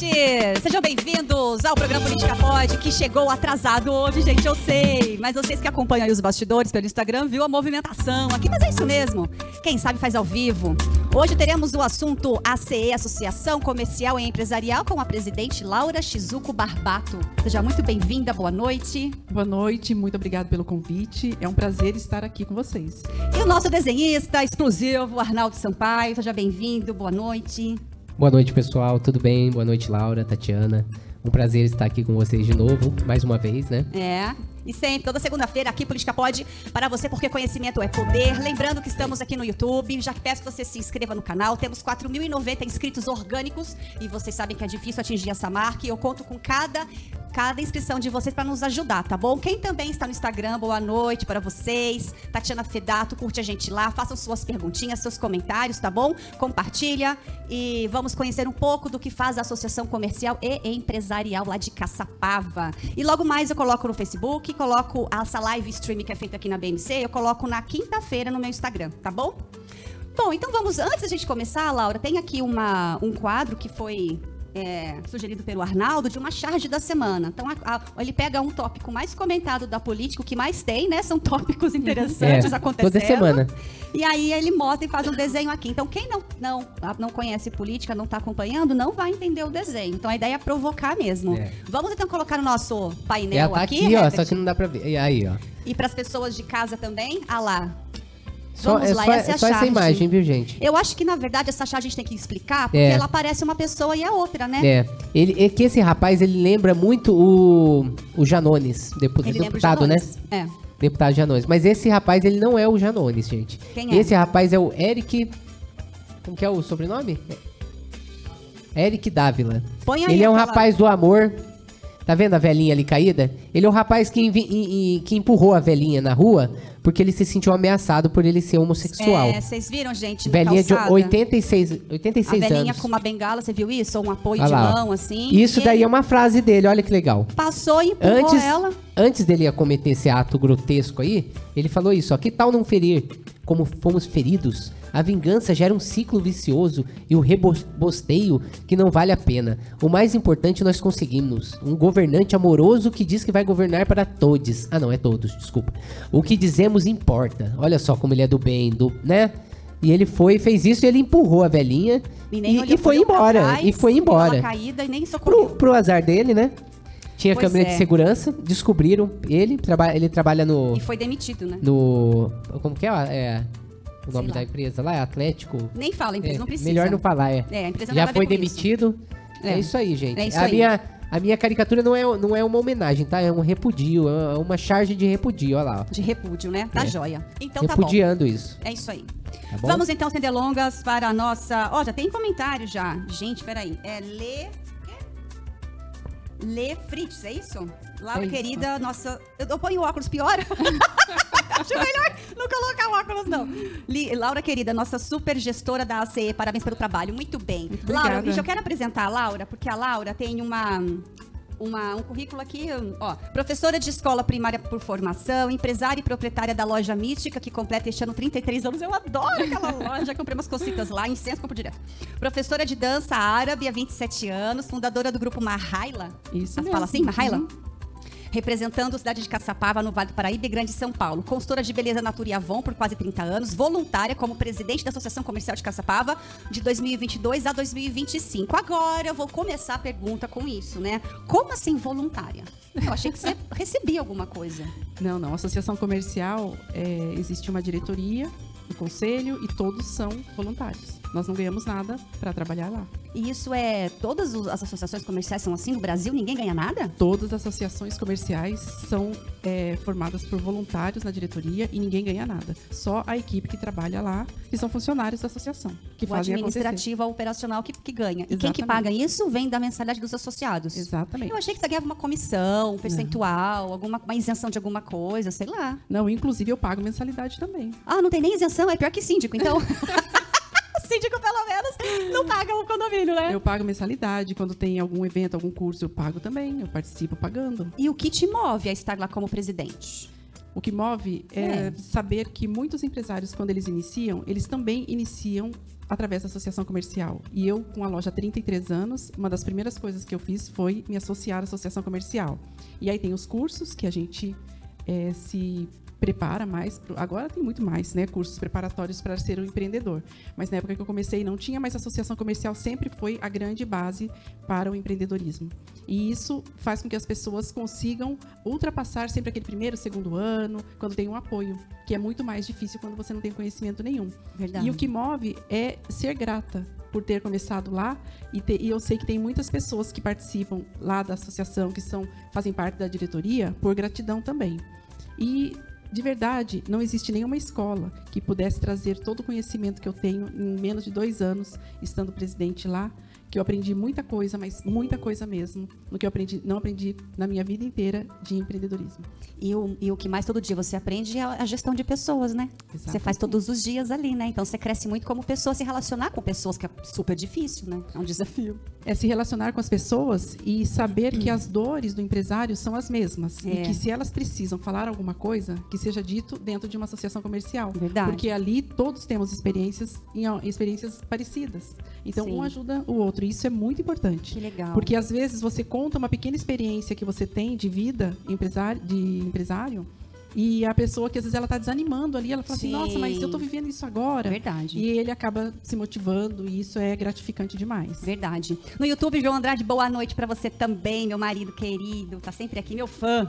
noite! Sejam bem-vindos ao programa Política Pode, que chegou atrasado hoje, gente, eu sei. Mas vocês que acompanham aí os bastidores pelo Instagram viu a movimentação aqui, mas é isso mesmo. Quem sabe faz ao vivo. Hoje teremos o assunto ACE, Associação Comercial e Empresarial, com a presidente Laura Shizuko Barbato. Seja muito bem-vinda, boa noite. Boa noite, muito obrigado pelo convite. É um prazer estar aqui com vocês. E o nosso desenhista exclusivo, Arnaldo Sampaio. Seja bem-vindo, boa noite. Boa noite, pessoal. Tudo bem? Boa noite, Laura, Tatiana. Um prazer estar aqui com vocês de novo, mais uma vez, né? É. E sempre, toda segunda-feira, aqui Política Pode, para você, porque conhecimento é poder. Lembrando que estamos aqui no YouTube, já peço que você se inscreva no canal. Temos 4.090 inscritos orgânicos e vocês sabem que é difícil atingir essa marca. E eu conto com cada cada inscrição de vocês para nos ajudar, tá bom? Quem também está no Instagram, boa noite para vocês. Tatiana Fedato, curte a gente lá, façam suas perguntinhas, seus comentários, tá bom? Compartilha e vamos conhecer um pouco do que faz a Associação Comercial e Empresarial lá de Caçapava. E logo mais eu coloco no Facebook, coloco essa live stream que é feita aqui na BMC, eu coloco na quinta-feira no meu Instagram, tá bom? Bom, então vamos, antes da gente começar, Laura, tem aqui uma, um quadro que foi é, sugerido pelo Arnaldo, de uma charge da semana. Então, a, a, ele pega um tópico mais comentado da política, o que mais tem, né? São tópicos interessantes É, acontecendo. toda semana. E aí ele mostra e faz um desenho aqui. Então, quem não, não, não conhece política, não está acompanhando, não vai entender o desenho. Então, a ideia é provocar mesmo. É. Vamos então colocar no nosso painel Ela tá aqui, aqui, ó, só que não dá pra ver. E aí, ó. E para as pessoas de casa também, ah lá. Só, Vamos é lá, só, essa é é a só essa charge. imagem, viu, gente? Eu acho que, na verdade, essa charge a gente tem que explicar, porque É. ela parece uma pessoa e é outra, né? É. Ele, é que esse rapaz, ele lembra muito o, o Janones, depu- Ele lembra o deputado, né? Janones. É. Deputado Janones. Mas esse rapaz, ele não é o Janones, gente. Quem é? Esse rapaz é o Eric... Como que é o sobrenome? Eric Dávila. Põe aí Ele é um aquela- rapaz do amor. Tá vendo a velhinha ali caída? Ele é o rapaz que, que empurrou a velhinha na rua porque ele se sentiu ameaçado por ele ser homossexual. É, vocês viram, gente, velhinha de calçada? 86, A 86 velhinha anos. com uma bengala, você viu isso? Ou um apoio Olha de lá, mão, assim. Isso daí ele é uma frase dele, olha que legal. Passou e empurrou Antes, ela. antes dele cometer esse ato grotesco aí, ele falou isso, ó. Que tal não ferir como fomos feridos? A vingança gera um ciclo vicioso e o rebosteio que não vale a pena. O mais importante nós conseguimos. Um governante amoroso que diz que vai governar para todos. Ah, não, é todos, desculpa. O que dizemos importa. Olha só como ele é do bem, do, né? E ele foi, fez isso e ele empurrou a velhinha E, e, e foi embora. trás, e foi embora. Caída e nem Pro, pro azar dele, né? Tinha Pois câmera é. de segurança, descobriram ele, traba ele trabalha no. E foi demitido, né? no como que é? é o nome da empresa lá? É Atlético? Nem fala, a empresa É, não precisa. melhor não falar, é. É, a empresa não Já foi isso. demitido. É. É. isso aí, gente. É isso a, aí. Minha, a minha caricatura não é, não é uma homenagem, tá? É um repudio, é uma charge de repudio, olha lá. De repúdio, né? Tá É. joia. Então tá bom. Repudiando isso. É isso aí. Tá? Vamos então, sem delongas, para a nossa. Ó, já tem comentário já. Gente, peraí. É Lê. Lê Fritz, é isso? Laura, É isso. querida, nossa. Eu, eu ponho o óculos pior? Acho melhor não. Li- Laura, querida, nossa super gestora da ACE, parabéns pelo trabalho. Muito bem. Laura, obrigada. eu quero apresentar a Laura, porque a Laura tem uma. uma- um currículo aqui, ó, professora de escola primária por formação, empresária e proprietária da loja Mística, que completa este ano 33 anos. Eu adoro aquela loja, comprei umas cositas lá, incenso, compro direto. Professora de dança árabe há 27 anos, fundadora do grupo Mahaila. Isso Fala mesmo. assim, Mahaila? Uhum. Representando a cidade de Caçapava, no Vale do Paraíba e Grande São Paulo. Consultora de beleza Natura e Avon por quase 30 anos. Voluntária como presidente da Associação Comercial de Caçapava de 2022 a 2025. Agora eu vou começar a pergunta com isso, né? Como assim voluntária? Eu achei que você recebia alguma coisa. Não, não. Associação comercial, é, existe uma diretoria, um conselho e todos são voluntários. Nós não ganhamos nada para trabalhar lá. E isso é. Todas as associações comerciais são assim no Brasil? Ninguém ganha nada? Todas as associações comerciais são é, formadas por voluntários na diretoria e ninguém ganha nada. Só a equipe que trabalha lá, que são funcionários da associação, que o fazem acontecer. administrativo, o operacional que, que ganha. E quem que Exatamente. paga isso vem da mensalidade dos associados. Exatamente. Eu achei que você ganhava uma comissão, um percentual, alguma uma isenção de alguma coisa, sei lá. Não, inclusive eu pago mensalidade também. Ah, não tem nem isenção, é pior que síndico, então. síndico, pelo menos, não paga o condomínio, né? Eu pago mensalidade, quando tem algum evento, algum curso, eu pago também, eu participo pagando. E o que te move a estar lá como presidente? O que move é, É. saber que muitos empresários, quando eles iniciam, eles também iniciam através da associação comercial. E eu, com a loja há 33 anos, uma das primeiras coisas que eu fiz foi me associar à associação comercial. E aí tem os cursos que a gente é, se prepara mais. Agora tem muito mais, né? Cursos preparatórios para ser um empreendedor. Mas na época que eu comecei não tinha, mas a associação comercial sempre foi a grande base para o empreendedorismo. E isso faz com que as pessoas consigam ultrapassar sempre aquele primeiro, segundo ano, quando tem um apoio, que é muito mais difícil quando você não tem conhecimento nenhum. Verdade. E o que move é ser grata por ter começado lá e, ter- e eu sei que tem muitas pessoas que participam lá da associação que são fazem parte da diretoria por gratidão também. E de verdade não existe nenhuma escola que pudesse trazer todo o conhecimento que eu tenho em menos de dois anos estando presidente lá. Que eu aprendi muita coisa, mas muita coisa mesmo, no que eu aprendi, não aprendi na minha vida inteira de empreendedorismo. E o, e o que mais todo dia você aprende é a gestão de pessoas, né? Você faz Exatamente. todos os dias ali, né? Então você cresce muito como pessoa, se relacionar com pessoas, que é super difícil, né? É um desafio. é se relacionar com as pessoas e saber que as dores do empresário são as mesmas. É. E que se elas precisam falar alguma coisa, que seja dito dentro de uma associação comercial. Verdade. Porque ali todos temos experiências, experiências parecidas. Então, Sim. um ajuda o outro. E isso é muito importante. Que legal. Porque às vezes você conta uma pequena experiência que você tem de vida empresário, de empresário. E a pessoa que às vezes ela está desanimando ali, ela fala Sim. assim, nossa, mas eu estou vivendo isso agora. Verdade. E ele acaba se motivando e isso é gratificante demais. Verdade. No YouTube, João Andrade, boa noite pra você também, meu marido querido. Tá sempre aqui, meu fã.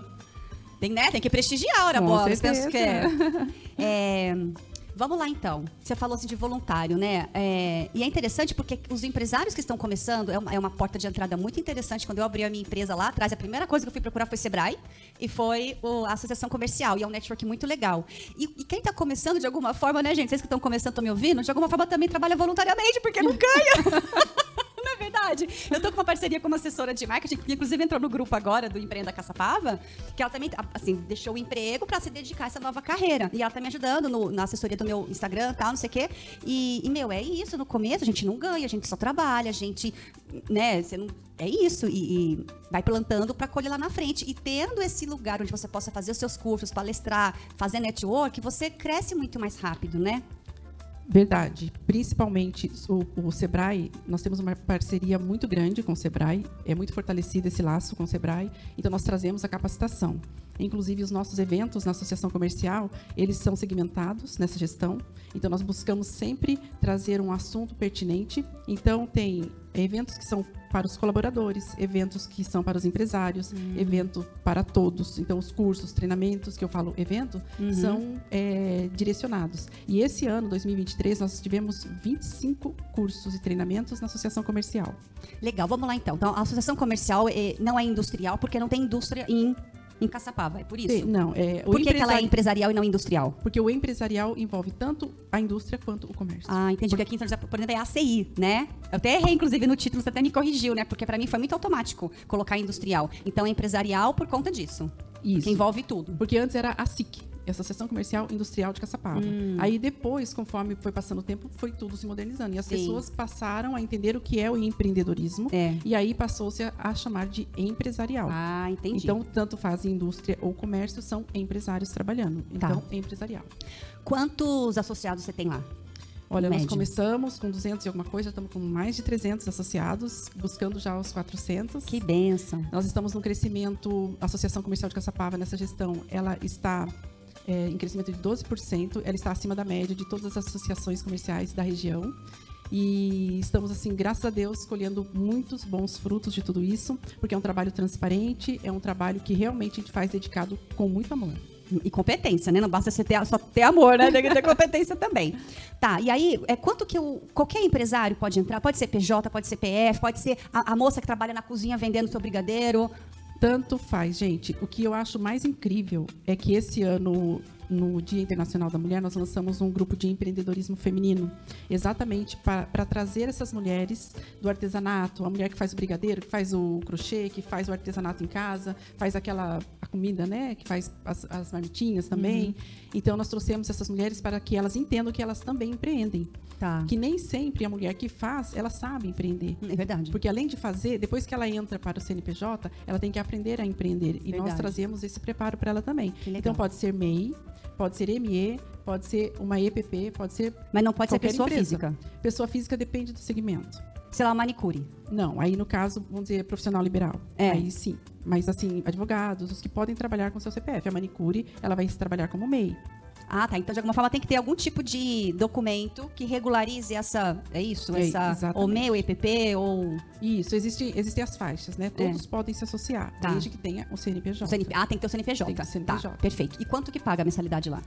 Tem, né? Tem que prestigiar, ora Com bola. certeza. Penso que é. É, Vamos lá, então. Você falou assim de voluntário, né? É, e é interessante porque os empresários que estão começando, é uma, é uma porta de entrada muito interessante. Quando eu abri a minha empresa lá atrás, a primeira coisa que eu fui procurar foi Sebrae e foi o- a Associação Comercial. E é um network muito legal. E, e quem está começando de alguma forma, né, gente? Vocês que estão começando, estão me ouvindo? De alguma forma também trabalha voluntariamente, porque não ganha. Verdade? Eu tô com uma parceria com uma assessora de marketing, que inclusive entrou no grupo agora do Empreenda Caçapava, que ela também, assim, deixou o emprego para se dedicar a essa nova carreira. E ela tá me ajudando no- na assessoria do meu Instagram e tal, não sei o quê. E, e, meu, é isso. No começo a gente não ganha, a gente só trabalha, a gente, né, você não... É isso, e, e vai plantando para colher lá na frente. E tendo esse lugar onde você possa fazer os seus cursos, palestrar, fazer network, você cresce muito mais rápido, né? Verdade. Principalmente o, o Sebrae, nós temos uma parceria muito grande com o Sebrae, é muito fortalecido esse laço com o Sebrae, então nós trazemos a capacitação. Inclusive, os nossos eventos na Associação Comercial, eles são segmentados nessa gestão, então nós buscamos sempre trazer um assunto pertinente. Então, tem eventos que são para os colaboradores, eventos que são para os empresários, evento para todos. Então, os cursos, treinamentos, que eu falo evento, são é, direcionados. E esse ano, 2023, nós tivemos 25 cursos e treinamentos na Associação Comercial. Legal, vamos lá então. Então, a associação comercial eh, não é industrial porque não tem indústria em, em Caçapava, é por isso? Tem- Não, é, o Por que, que ela é empresari- empresarial e não industrial? Porque o empresarial envolve tanto a indústria quanto o comércio. Ah, entendi. Porque aqui em São José, por exemplo, é ACI, né? Eu até errei, inclusive, no título, você até me corrigiu, né? Porque pra mim foi muito automático colocar industrial. Então, é empresarial por conta disso. Isso. Que envolve tudo. Porque antes era a SIC, Associação Comercial Industrial de Caçapava. Hum. Aí depois, conforme foi passando o tempo, foi tudo se modernizando. E as Sim. pessoas passaram a entender o que é o empreendedorismo. É. E aí passou-se a, a chamar de empresarial. Ah, entendi. Então, tanto faz indústria ou comércio, são empresários trabalhando. Tá. Então, empresarial. Quantos associados você tem lá? Olha, nós começamos com 200 e alguma coisa, já estamos com mais de 300 associados, buscando já os 400. Que benção. Nós estamos no crescimento, a Associação Comercial de Caçapava, nessa gestão, ela está é, em crescimento de 12%, ela está acima da média de todas as associações comerciais da região. E estamos, assim, graças a Deus, colhendo muitos bons frutos de tudo isso, porque é um trabalho transparente, é um trabalho que realmente a gente faz dedicado com muito amor. E competência, né? Não basta você ter, só ter amor, né? Tem que ter competência também. Tá, e aí, é, quanto que o, qualquer empresário pode entrar? Pode ser PJ, pode ser PF, pode ser a, a moça que trabalha na cozinha vendendo seu brigadeiro. Tanto faz, gente. O que eu acho mais incrível é que esse ano, no Dia Internacional da Mulher, nós lançamos um grupo de empreendedorismo feminino, exatamente para trazer essas mulheres do artesanato, a mulher que faz o brigadeiro, que faz o crochê, que faz o artesanato em casa, faz aquela a comida, né, que faz as, as marmitinhas também. Então nós trouxemos essas mulheres para que elas entendam que elas também empreendem. Tá. Que nem sempre a mulher que faz, ela sabe empreender. É verdade. Porque além de fazer, depois que ela entra para o CNPJ, ela tem que aprender a empreender. E nós trazemos esse preparo para ela também. Então pode ser MEI, pode ser ME, pode ser uma EPP, pode ser Mas não pode ser pessoa empresa. física. Pessoa física depende do segmento. Sei lá, manicure. Não, aí no caso, vamos dizer, profissional liberal. É. Aí sim. Mas assim, advogados, os que podem trabalhar com seu CPF. A manicure, ela vai trabalhar como MEI. Ah, tá. Então, de alguma forma, tem que ter algum tipo de documento que regularize essa. É isso? É, essa. exatamente. Ou MEI, ou EPP, ou. Isso, existe, existem as faixas, né? Todos podem se associar, Tá. desde que tenha o CNPJ. o CNP. Ah, tem que ter o CNPJ. Tem que ter o CNPJ. Tá, perfeito. E quanto que paga a mensalidade lá?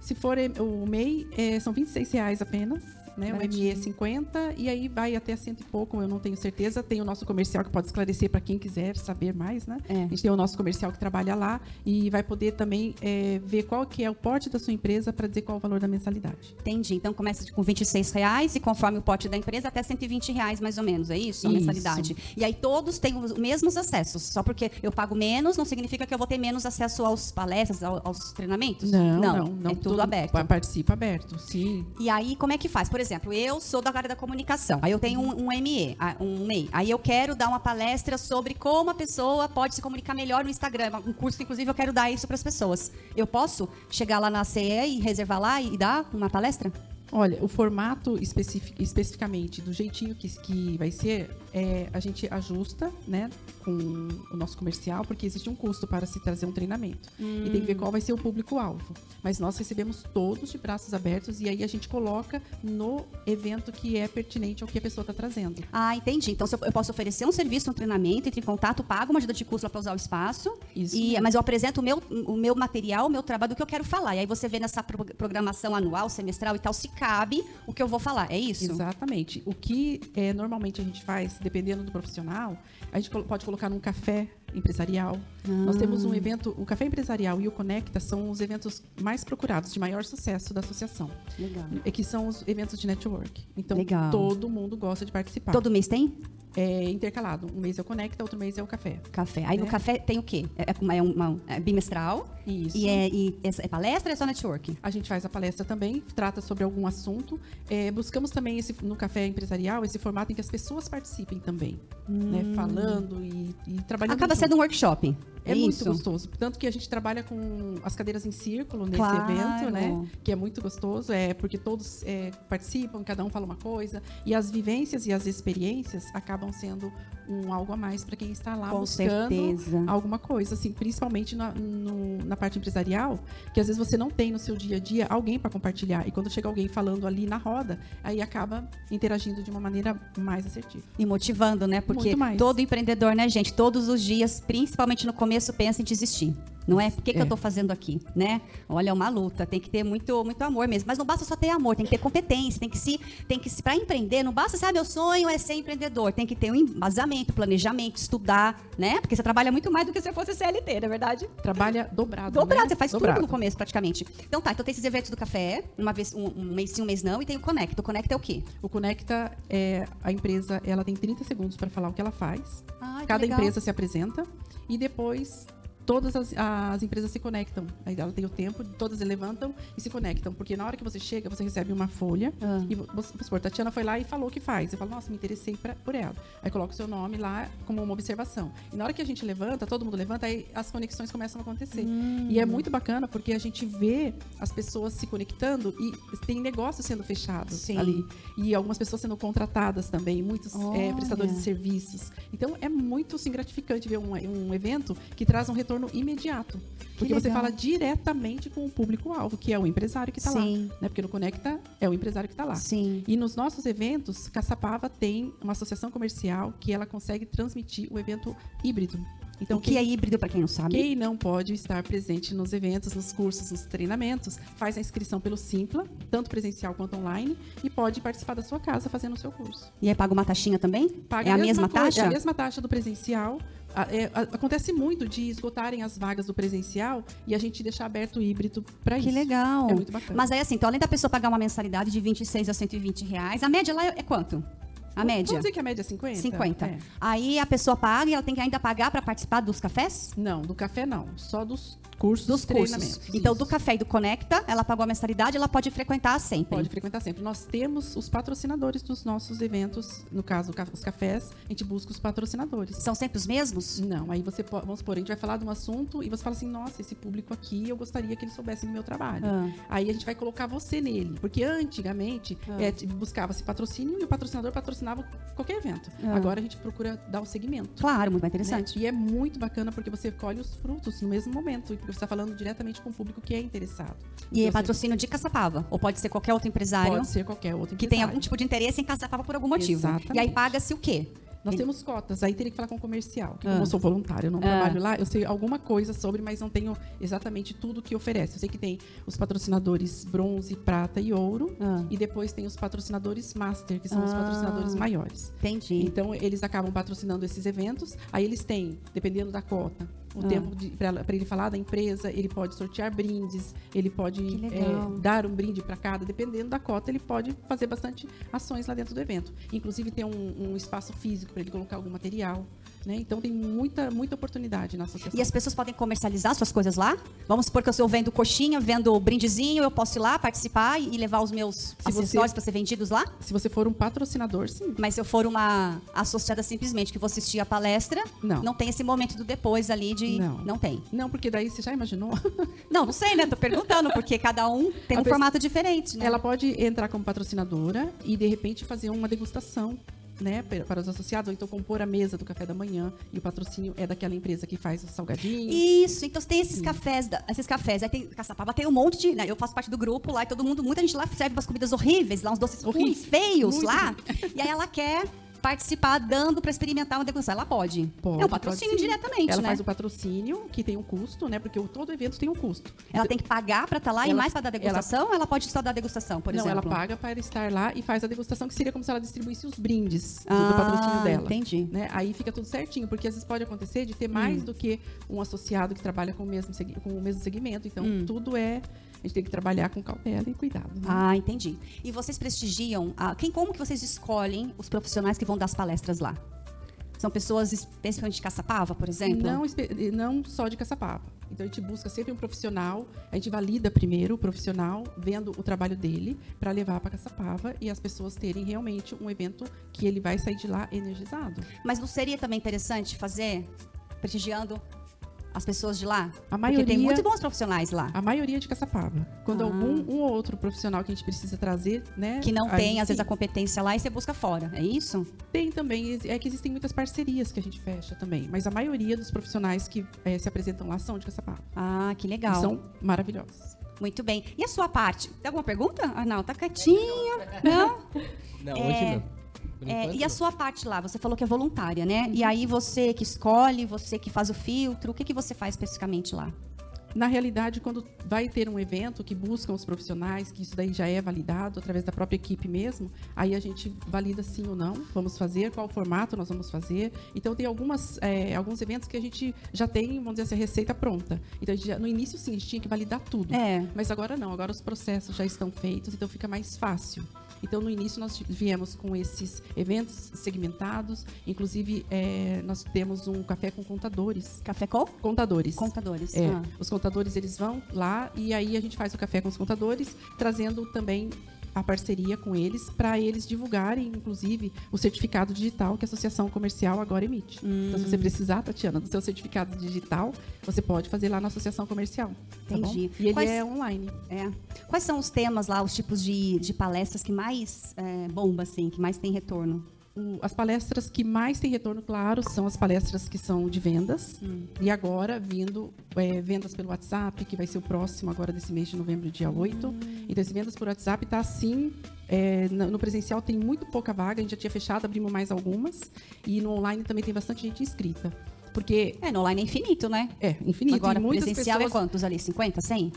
Se for em- o MEI, é, são 26 reais apenas. Né? O. ME é 50 e aí vai até cento e pouco, eu não tenho certeza. Tem o nosso comercial que pode esclarecer para quem quiser saber mais, né? É. A gente tem o nosso comercial que trabalha lá e vai poder também é, ver qual que é o porte da sua empresa para dizer qual o valor da mensalidade. Entendi. Então começa com 26 reais e conforme o pote da empresa, até 120 reais mais ou menos. É isso? A Isso. mensalidade. E aí todos têm os mesmos acessos. Só porque eu pago menos, não significa que eu vou ter menos acesso aos palestras, ao- aos treinamentos? Não, não, não. É tudo todo- aberto. pa- Participa aberto, sim. E aí, como é que faz? Por exemplo, eu sou da área da comunicação. Aí eu tenho um, um ME, um MEI. Aí eu quero dar uma palestra sobre como a pessoa pode se comunicar melhor no Instagram. Um curso, que, inclusive, eu quero dar isso para as pessoas. Eu posso chegar lá na CE e reservar lá e dar uma palestra? Olha, o formato especific- especificamente, do jeitinho que, que vai ser, é, a gente ajusta né, com o nosso comercial, porque existe um custo para se trazer um treinamento. E tem que ver qual vai ser o público-alvo. Mas nós recebemos todos de braços abertos e aí a gente coloca no evento que é pertinente ao que a pessoa está trazendo. Ah, entendi. Então, se eu, posso oferecer um serviço, um treinamento, entre em contato, pago uma ajuda de custo para usar o espaço. Isso E, mas eu apresento o meu, o meu material, o meu trabalho, do que eu quero falar. E aí você vê nessa pro- programação anual, semestral e tal, se cabe o que eu vou falar. É isso? Exatamente. O que é, normalmente a gente faz, dependendo do profissional, a gente pode colocar num café empresarial. Nós temos um evento, o Café Empresarial e o Conecta são os eventos mais procurados, de maior sucesso da associação. Legal. É que são os eventos de network. Então, Legal. todo mundo gosta de participar. Todo mês tem? É intercalado. Um mês é o Conecta, outro mês é o Café. Café. Aí no Né? café tem o quê? É, é uma, uma- é bimestral? Isso. E é, e é- é palestra ou é só network? A gente faz a palestra também, trata sobre algum assunto. É, buscamos também esse, no café empresarial esse formato em que as pessoas participem também, né? Falando e, e trabalhando. Acaba junto. sendo um workshop. É, É, muito isso? gostoso. Tanto que a gente trabalha com as cadeiras em círculo nesse Claro. evento, né? Que é muito gostoso, é porque todos é, participam, cada um fala uma coisa. E as vivências e as experiências acabam sendo um algo a mais para quem está lá Com buscando certeza. alguma coisa, assim, principalmente na, no- na parte empresarial, que às vezes você não tem no seu dia a dia alguém para compartilhar. E quando chega alguém falando ali na roda, aí acaba interagindo de uma maneira mais assertiva. E motivando, né? Porque todo empreendedor, né, gente? Todos os dias, principalmente no começo, pensa em desistir. Não é? Por que, que É. eu tô fazendo aqui, né? Olha, é uma luta, tem que ter muito, muito amor mesmo. Mas não basta só ter amor, tem que ter competência, tem que se, tem que se, para empreender, não basta, sabe, meu sonho é ser empreendedor, tem que ter um embasamento, planejamento, estudar, né? Porque você trabalha muito mais do que se você fosse CLT, não é verdade? Trabalha dobrado. Dobrado, né? você faz Dobrado. tudo no começo, praticamente. Então tá, então tem esses eventos do café, uma vez, um, um mês sim, um mês não, e tem o Conecta. O Conecta é o quê? O Conecta é a empresa, ela tem 30 segundos para falar o que ela faz. Ai, Cada legal. empresa se apresenta e depois todas as, as empresas se conectam. Aí ela tem o tempo, todas levantam e se conectam. Porque na hora que você chega, você recebe uma folha Ah. e, vamos supor, Tatiana foi lá e falou o que faz. Eu falo, nossa, me interessei pra- por ela. Aí coloca o seu nome lá como uma observação. E na hora que a gente levanta, todo mundo levanta, aí as conexões começam a acontecer. E é muito bacana porque a gente vê as pessoas se conectando e tem negócios sendo fechados Sim. ali. E algumas pessoas sendo contratadas também, muitos é, prestadores de serviços. Então é muito assim, gratificante ver um, um evento que traz um retorno imediato. Porque você fala diretamente com o público-alvo, que é o empresário que está lá. Né? Porque no Conecta é o empresário que está lá. Sim. E nos nossos eventos, Caçapava tem uma associação comercial que ela consegue transmitir o evento híbrido. Então, o que é híbrido, para quem não sabe? quem não pode estar presente nos eventos, nos cursos, nos treinamentos, faz a inscrição pelo Simpla, tanto presencial quanto online, e pode participar da sua casa fazendo o seu curso. E aí paga uma taxinha também? Paga é a mesma, coisa, taxa? É a mesma taxa do presencial. É, acontece muito de esgotarem as vagas do presencial e a gente deixar aberto o híbrido para isso. Que legal. É muito bacana. Mas aí, assim, então, além da pessoa pagar uma mensalidade de 26 a 120 reais, a média lá é é quanto? A média? Vamos dizer que a média é 50? 50. É. Aí a pessoa paga e ela tem que ainda pagar para participar dos cafés? Não, do café não. Só dos cursos Dos cursos. Então, do café e do Conecta, ela pagou a mensalidade, ela pode frequentar sempre. Pode frequentar sempre. Nós temos os patrocinadores dos nossos eventos, no caso, ca- os cafés, a gente busca os patrocinadores. São sempre os mesmos? Não, aí você pode, vamos supor, a gente vai falar de um assunto e você fala assim, nossa, esse público aqui, eu gostaria que eles soubessem do meu trabalho. Ah. Aí a gente vai colocar você nele. Porque antigamente Ah. é, buscava-se patrocínio e o patrocinador patrocinava qualquer evento. Ah. Agora a gente procura dar o segmento. Claro, muito mais né? interessante. E é muito bacana porque você colhe os frutos no mesmo momento. Porque você está falando diretamente com o público que é interessado. E é Então, você- patrocínio de Caçapava? Ou pode ser qualquer outro empresário Pode ser qualquer outro que tem empresário. algum tipo de interesse em Caçapava por algum motivo. Exatamente. E aí paga-se o quê? Nós Ele- temos cotas, aí teria que falar com o comercial. Que Ah. Como eu sou voluntária, eu não Ah. trabalho lá, eu sei alguma coisa sobre, mas não tenho exatamente tudo que oferece. Eu sei que tem os patrocinadores bronze, prata e ouro. Ah. E depois tem os patrocinadores master, que são os Ah. patrocinadores maiores. Entendi. Então, eles acabam patrocinando esses eventos. Aí eles têm, dependendo da cota, o Ah. tempo para ele falar da empresa, ele pode sortear brindes, ele pode é, dar um brinde para cada. Dependendo da cota, ele pode fazer bastante ações lá dentro do evento. Inclusive, tem um, um espaço físico para ele colocar algum material. Né? Então, tem muita, muita oportunidade na associação. E as pessoas podem comercializar suas coisas lá? Vamos supor que eu estou vendo coxinha, vendo brindezinho, eu posso ir lá participar e levar os meus você- acessórios para ser vendidos lá? Se você for um patrocinador, sim. Mas se eu for uma associada simplesmente que vou assistir a palestra, Não. tem esse momento do depois ali de. Não. tem. Não, porque daí você já imaginou? Não, não sei, né? Tô perguntando, porque cada um tem A um pessoa- formato diferente, né? Ela pode entrar como patrocinadora e, de repente, fazer uma degustação. Né, para os associados, ou então compor a mesa do café da manhã e o patrocínio é daquela empresa que faz os salgadinhos. Isso, então tem esses cafés, da- esses cafés, aí tem Caçapava, tem um monte de, né, eu faço parte do grupo lá e todo mundo, muita gente lá serve umas comidas horríveis, lá uns doces ruins, feios Muito lá. E aí ela quer participar dando para experimentar uma degustação, ela pode. Pode, é um patrocínio diretamente, Ela né? faz o patrocínio, que tem um custo, né? Porque todo evento tem um custo. Ela tem que pagar para estar lá e Ela- mais para dar degustação, ou ela pode só dar degustação, por não, exemplo? ela paga para estar lá e faz a degustação, que seria como se ela distribuísse os brindes do, Ah, do patrocínio dela. entendi. Né? Aí fica tudo certinho, porque às vezes pode acontecer de ter mais do que um associado que trabalha com o mesmo, com o mesmo segmento. Então, tudo é. A gente tem que trabalhar com cautela e cuidado. né? Ah, entendi. E vocês prestigiam, a, quem, como que vocês escolhem os profissionais que vão dar as palestras lá? São pessoas especialmente de Caçapava, por exemplo? Não, não só de Caçapava. Então a gente busca sempre um profissional, a gente valida primeiro o profissional, vendo o trabalho dele, para levar para Caçapava e as pessoas terem realmente um evento que ele vai sair de lá energizado. Mas não seria também interessante fazer prestigiando as pessoas de lá? A Porque tem maioria- muitos bons profissionais lá. A maioria é de Caçapava. Quando Ah. algum um ou outro profissional que a gente precisa trazer, né? Que não aí tem, às vezes, a sim. competência lá e você busca fora. É isso? Tem também, é que existem muitas parcerias que a gente fecha também. Mas a maioria dos profissionais que eh, se apresentam lá são de Caçapava. Ah, que E legal. são maravilhosos. Muito bem. E a sua parte? Tem alguma pergunta? Ah, não, tá quietinho. Não? Não, É, hoje não. É, e a não. sua parte lá? Você falou que é voluntária, né? Uhum. E aí você que escolhe, você que faz o filtro, o que, que você faz especificamente lá? Na realidade, quando vai ter um evento que buscam os profissionais, que isso daí já é validado através da própria equipe mesmo, aí a gente valida sim ou não, vamos fazer, qual formato nós vamos fazer. Então tem algumas, é, alguns eventos que a gente já tem, vamos dizer assim, a receita pronta. Então já- no início sim, a gente tinha que validar tudo. É. Mas agora não, agora os processos já estão feitos, então fica mais fácil. Então, no início, nós viemos com esses eventos segmentados. Inclusive, é, nós temos um café com contadores. Café com? Contadores. Contadores. É, Ah. Os contadores eles vão lá e aí a gente faz o café com os contadores, trazendo também a parceria com eles para eles divulgarem, inclusive, o certificado digital que a Associação Comercial agora emite. Então, se você precisar, Tatiana, do seu certificado digital, você pode fazer lá na Associação Comercial. tá bom? Entendi. E ele Quais- é online. É. Quais são os temas lá, os tipos de, de palestras que mais é, bomba, assim, que mais tem retorno? O- as palestras que mais têm retorno, claro, são as palestras que são de vendas. E agora, vindo é, vendas pelo WhatsApp, que vai ser o próximo agora desse mês de novembro, dia 8. Então, esse vendas por WhatsApp está assim. é, no presencial tem muito pouca vaga, a gente já tinha fechado, abrimos mais algumas. E no online também tem bastante gente inscrita. Porque É, no online é infinito, né? é infinito. Agora, muitas presencial é pessoas, quantos ali? 50, 100?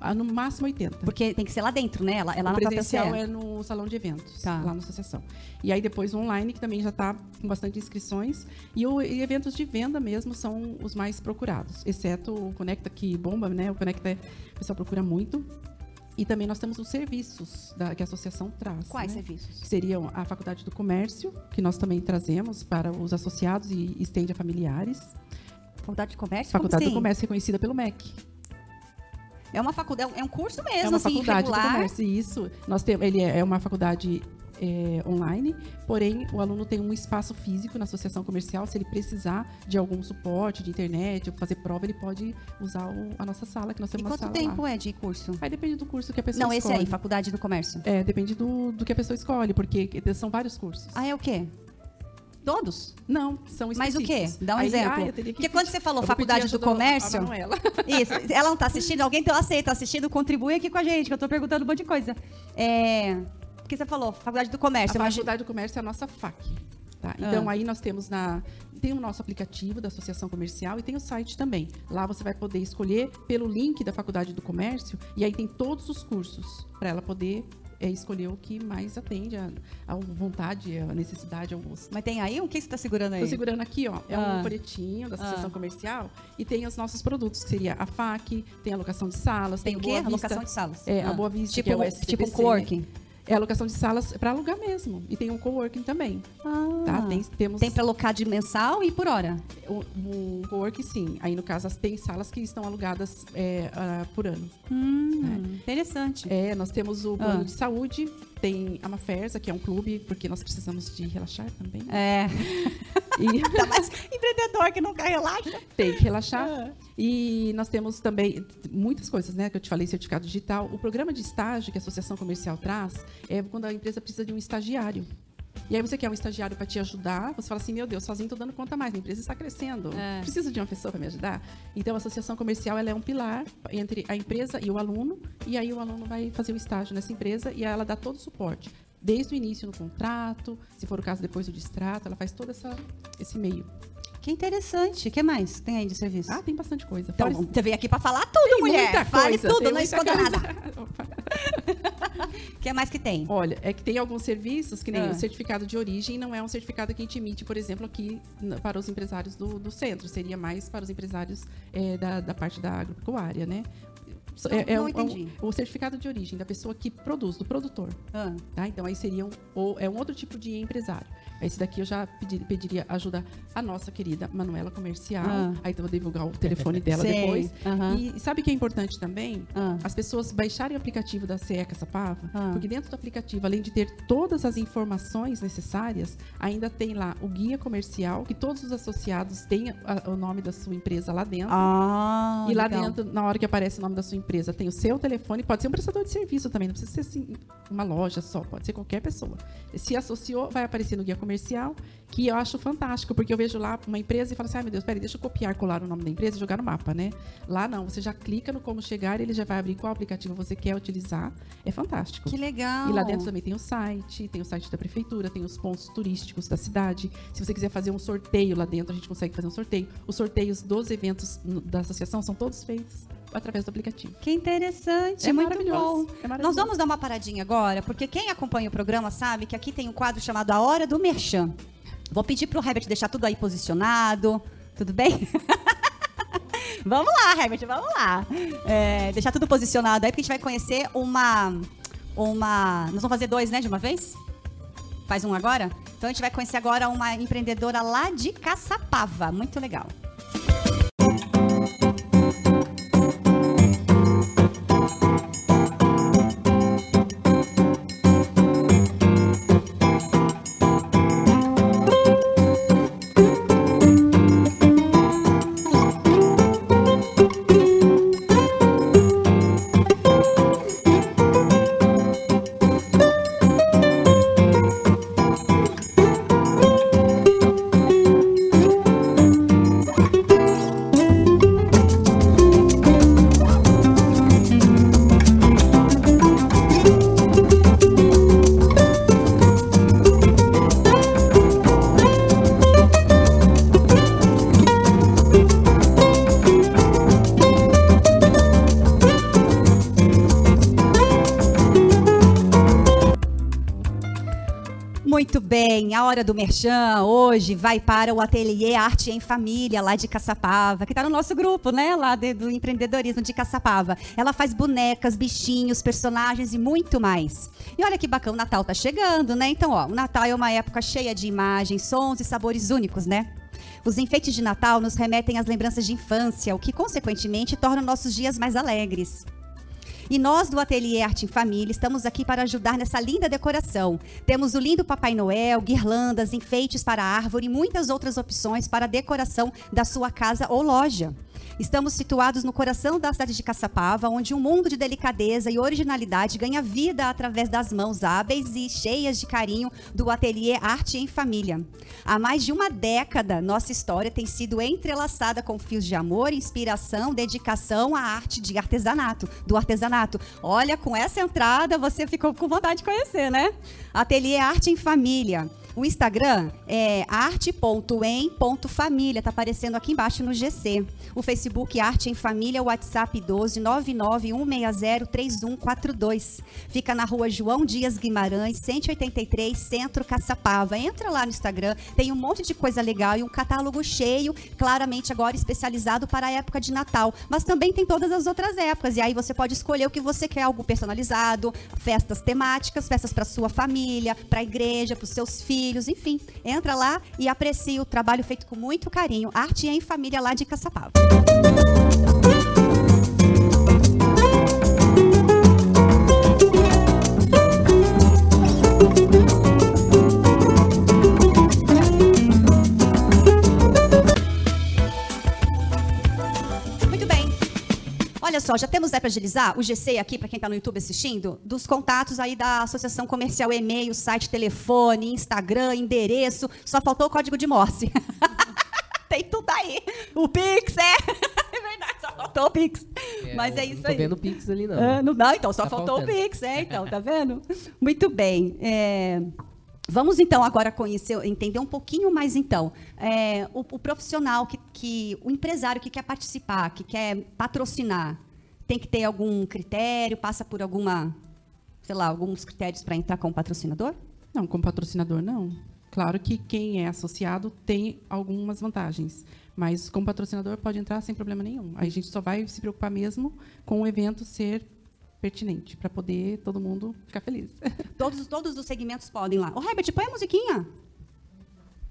Ah, no máximo 80. Porque tem que ser lá dentro, né? Ela, ela o na presencial é no salão de eventos, Tá. lá na associação. E aí depois o online, que também já está com bastante inscrições. E, o, e eventos de venda mesmo são os mais procurados, exceto o Conecta, que bomba, né? O Conecta, o pessoal procura muito. E também nós temos os serviços da- que a associação traz. Quais né? serviços? Que seriam a Faculdade do Comércio, que nós também trazemos para os associados e estende a familiares. Faculdade de Comércio? Faculdade Como do assim? Comércio reconhecida pelo MEC. É uma faculdade, é um curso mesmo, é uma assim, faculdade regular. do comércio, isso. Nós temos, ele é é uma faculdade é, online, porém o aluno tem um espaço físico na associação comercial. Se ele precisar de algum suporte de internet ou fazer prova, ele pode usar o- a nossa sala, que nós E temos uma quanto sala tempo lá. é de curso? Aí depende do curso que a pessoa Não, esse escolhe. aí, Faculdade do Comércio. É, depende do, do que a pessoa escolhe, porque são vários cursos. Ah, é o quê? Todos? Não, são Mas o quê? específicos. Dá um Aí- exemplo. ah, que Porque quando você falou eu Faculdade do Comércio- Manuela. Isso. Ela não tá assistindo? Alguém então aceita, assistindo, contribui aqui com a gente, que eu tô perguntando um monte de coisa. É. Porque você falou, Faculdade do Comércio. A Faculdade do Comércio é a nossa FAC. tá? Então Ah. aí nós temos na tem o nosso aplicativo da Associação Comercial e tem o site também. Lá você vai poder escolher pelo link da Faculdade do Comércio e aí tem todos os cursos para ela poder é, escolher o que mais atende a, a vontade, a necessidade, ao gosto. Mas tem aí? O que você tá segurando aí? Estou segurando aqui, ó. É Ah. um folhetinho da Associação Ah. Comercial e tem os nossos produtos, que seria a FAC, tem a alocação de salas, Tem tem, o quê? Boa Vista. Alocação de salas. É, a Ah. Boa Vista, Tipo, que é o tipo SCPC. um coworking. É alocação de salas para alugar mesmo. E tem um coworking também. Ah. Tá? Tem, temos Tem pra alocar de mensal e por hora. um, um coworking, sim. Aí, no caso, as- tem salas que estão alugadas é, ah, por ano. Hum, Interessante. É, nós temos o plano Ah. de saúde, tem a Maferza, que é um clube, porque nós precisamos de relaxar também. É. E Tá mais empreendedor que nunca relaxa. tem que relaxar. Ah. E nós temos também muitas coisas, né? Que eu te falei, certificado digital. O programa de estágio que a Associação Comercial traz é quando a empresa precisa de um estagiário. E aí você quer um estagiário para te ajudar, você fala assim, meu Deus, sozinho estou dando conta mais, a empresa está crescendo, É. preciso de uma pessoa para me ajudar. Então a associação comercial ela é um pilar entre a empresa e o aluno, e aí o aluno vai fazer o estágio nessa empresa e ela dá todo o suporte. Desde o início no contrato, se for o caso depois do distrato, ela faz todo essa, esse meio. Que interessante. O que mais tem aí de serviço? Ah, tem bastante coisa. então, Fora- você veio aqui pra falar tudo, Tem mulher. muita Fale coisa, tudo, não esconda nada. O que mais que tem? Olha, é que tem alguns serviços, que nem Ah. o certificado de origem, não é um certificado que a gente emite, por exemplo, aqui para os empresários do, do centro. Seria mais para os empresários eh, da, da parte da agropecuária, né? Não- é, é não um- é um- entendi. o certificado de origem da pessoa que produz, do produtor. Ah, Tá? Então aí seria um, ou, é um outro tipo de empresário. Esse daqui eu já pedi- pediria ajuda à nossa querida Manuela Comercial. Ah. Aí eu vou divulgar o telefone dela Sei. depois. Aham. E sabe o que é importante também? Ah. As pessoas baixarem o aplicativo da CE Caçapava, Ah. porque dentro do aplicativo, além de ter todas as informações necessárias, ainda tem lá o guia comercial, que todos os associados têm a- o nome da sua empresa lá dentro. Ah, E lá legal. dentro, na hora que aparece o nome da sua empresa, tem o seu telefone, pode ser um prestador de serviço também, não precisa ser assim, uma loja só, pode ser qualquer pessoa. Se associou, vai aparecer no guia comercial, que eu acho fantástico, porque eu vejo lá uma empresa e falo assim, ai meu Deus, peraí, deixa eu copiar, colar o nome da empresa e jogar no mapa, né? Lá não, você já clica no como chegar e ele já vai abrir qual aplicativo você quer utilizar. É fantástico. Que legal. E lá dentro também tem o site, tem o site da prefeitura, tem os pontos turísticos da cidade. Se você quiser fazer um sorteio lá dentro, a gente consegue fazer um sorteio. Os sorteios dos eventos da associação são todos feitos através do aplicativo. Que interessante, É muito maravilhoso, bom. é. Nós vamos dar uma paradinha agora, porque quem acompanha o programa sabe que aqui tem um quadro chamado A Hora do Merchan. Vou pedir pro Herbert deixar tudo aí posicionado. Tudo bem? vamos lá, Herbert, vamos lá. É, deixar tudo posicionado aí, porque a gente vai conhecer uma. Uma. Nós vamos fazer dois, né, de uma vez? Faz um agora? Então a gente vai conhecer agora uma empreendedora lá de Caçapava. Muito legal. Hora do merchan hoje vai para o Ateliê Arte em Família, lá de Caçapava, que está no nosso grupo, né? Lá de, do empreendedorismo de Caçapava. Ela faz bonecas, bichinhos, personagens e muito mais. E olha que bacana, o Natal tá chegando, né? Então, ó, o Natal é uma época cheia de imagens, sons e sabores únicos, né? Os enfeites de Natal nos remetem às lembranças de infância, o que, consequentemente, torna nossos dias mais alegres. E nós do Ateliê Arte em Família estamos aqui para ajudar nessa linda decoração. Temos o lindo Papai Noel, guirlandas, enfeites para a árvore e muitas outras opções para a decoração da sua casa ou loja. Estamos situados no coração da cidade de Caçapava, onde um mundo de delicadeza e originalidade ganha vida através das mãos hábeis e cheias de carinho do ateliê Arte em Família. Há mais de uma década, nossa história tem sido entrelaçada com fios de amor, inspiração, dedicação à arte de artesanato, do artesanato. Olha, com essa entrada você ficou com vontade de conhecer, né? Ateliê Arte em Família. O Instagram é arte.em.família, tá aparecendo aqui embaixo no GC. O Facebook Arte em Família, o WhatsApp 12 991603142. Fica na rua João Dias Guimarães, 183, Centro Caçapava. Entra lá no Instagram, tem um monte de coisa legal e um catálogo cheio, claramente agora especializado para a época de Natal. Mas também tem todas as outras épocas. E aí você pode escolher o que você quer, algo personalizado, festas temáticas, festas para sua família, para a igreja, para os seus filhos filhos, enfim. Entra lá e aprecie o trabalho feito com muito carinho. Arte em Família lá de Caçapava. Olha só, já temos é para agilizar o GC aqui, para quem está no YouTube assistindo, dos contatos aí da Associação Comercial, e-mail, site, telefone, Instagram, endereço, só faltou o código de Morse. Tem tudo aí. O Pix, é. É verdade, só faltou o Pix. É, Mas é isso aí. Não tô vendo o Pix ali, não. Ah, não, não, então só tá faltou faltando. o Pix, é, então, tá vendo? Muito bem. É... Vamos então agora conhecer, entender um pouquinho mais então é, o, o, profissional que, que, o empresário que quer participar, que quer patrocinar, tem que ter algum critério, passa por alguma, sei lá, alguns critérios para entrar como patrocinador? Não, como patrocinador não. Claro que quem é associado tem algumas vantagens, mas como patrocinador pode entrar sem problema nenhum. A gente só vai se preocupar mesmo com o evento ser pertinente para poder todo mundo ficar feliz. Todos, todos os segmentos podem lá. Ô, Herbert, põe a musiquinha.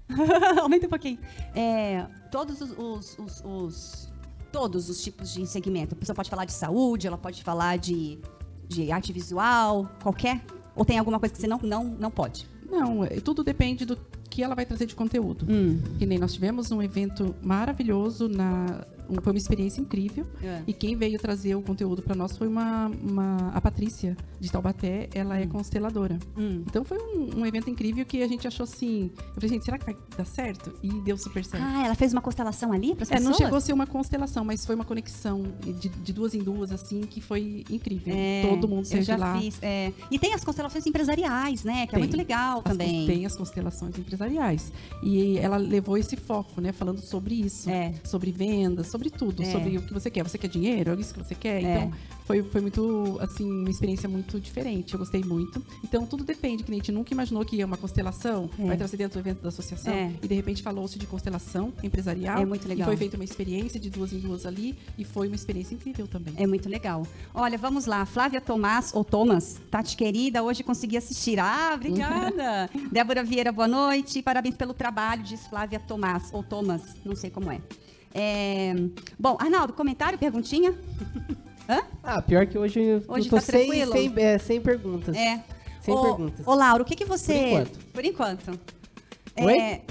Aumenta um pouquinho. É, todos os, os, os, os todos os tipos de segmento. A pessoa pode falar de saúde, ela pode falar de, de arte visual, qualquer? Ou tem alguma coisa que você não, não, não pode? Não, é, tudo depende do que ela vai trazer de conteúdo. Hum. Que nem nós tivemos um evento maravilhoso na foi uma experiência incrível. É. E quem veio trazer o conteúdo para nós foi uma, uma, a Patrícia de Taubaté. Ela é hum. é consteladora. Hum. Então foi um, um, evento incrível que a gente achou assim. Eu falei, gente, será que vai dar certo? E deu super certo. Ah, ela fez uma constelação ali para as pessoas? É, não chegou a ser uma constelação, mas foi uma conexão de, de duas em duas, assim, que foi incrível. É, Todo mundo saiu de lá. Fiz, é. E tem as constelações empresariais, né? Que é tem. é muito legal também. As, tem as constelações empresariais. E ela levou esse foco, né? Falando sobre isso. Sobre vendas, sobre tudo. É. Sobre o que você quer. Você quer dinheiro? É isso que você quer? É. Então, foi, foi muito, assim, uma experiência muito diferente. Eu gostei muito. Então, tudo depende, que a gente nunca imaginou que ia uma constelação, é. vai trazer dentro do evento da associação. É. E, de repente, falou-se de constelação empresarial. É muito legal. E foi feita uma experiência de duas em duas ali. E foi uma experiência incrível também. É muito legal. Olha, vamos lá. Flávia Tomás, ou Thomas, Tati querida, hoje consegui assistir. Ah, obrigada. Débora Vieira, boa noite. Parabéns pelo trabalho, diz Flávia Tomás, ou Thomas, não sei como é. É... Bom, Arnaldo, comentário, perguntinha? Hã? Ah, pior que hoje, hoje eu tô tá sem, sem, é, sem perguntas. É. Sem ô, perguntas. Ô, Laura, o que, que você. Por enquanto. Por enquanto. Oi? É...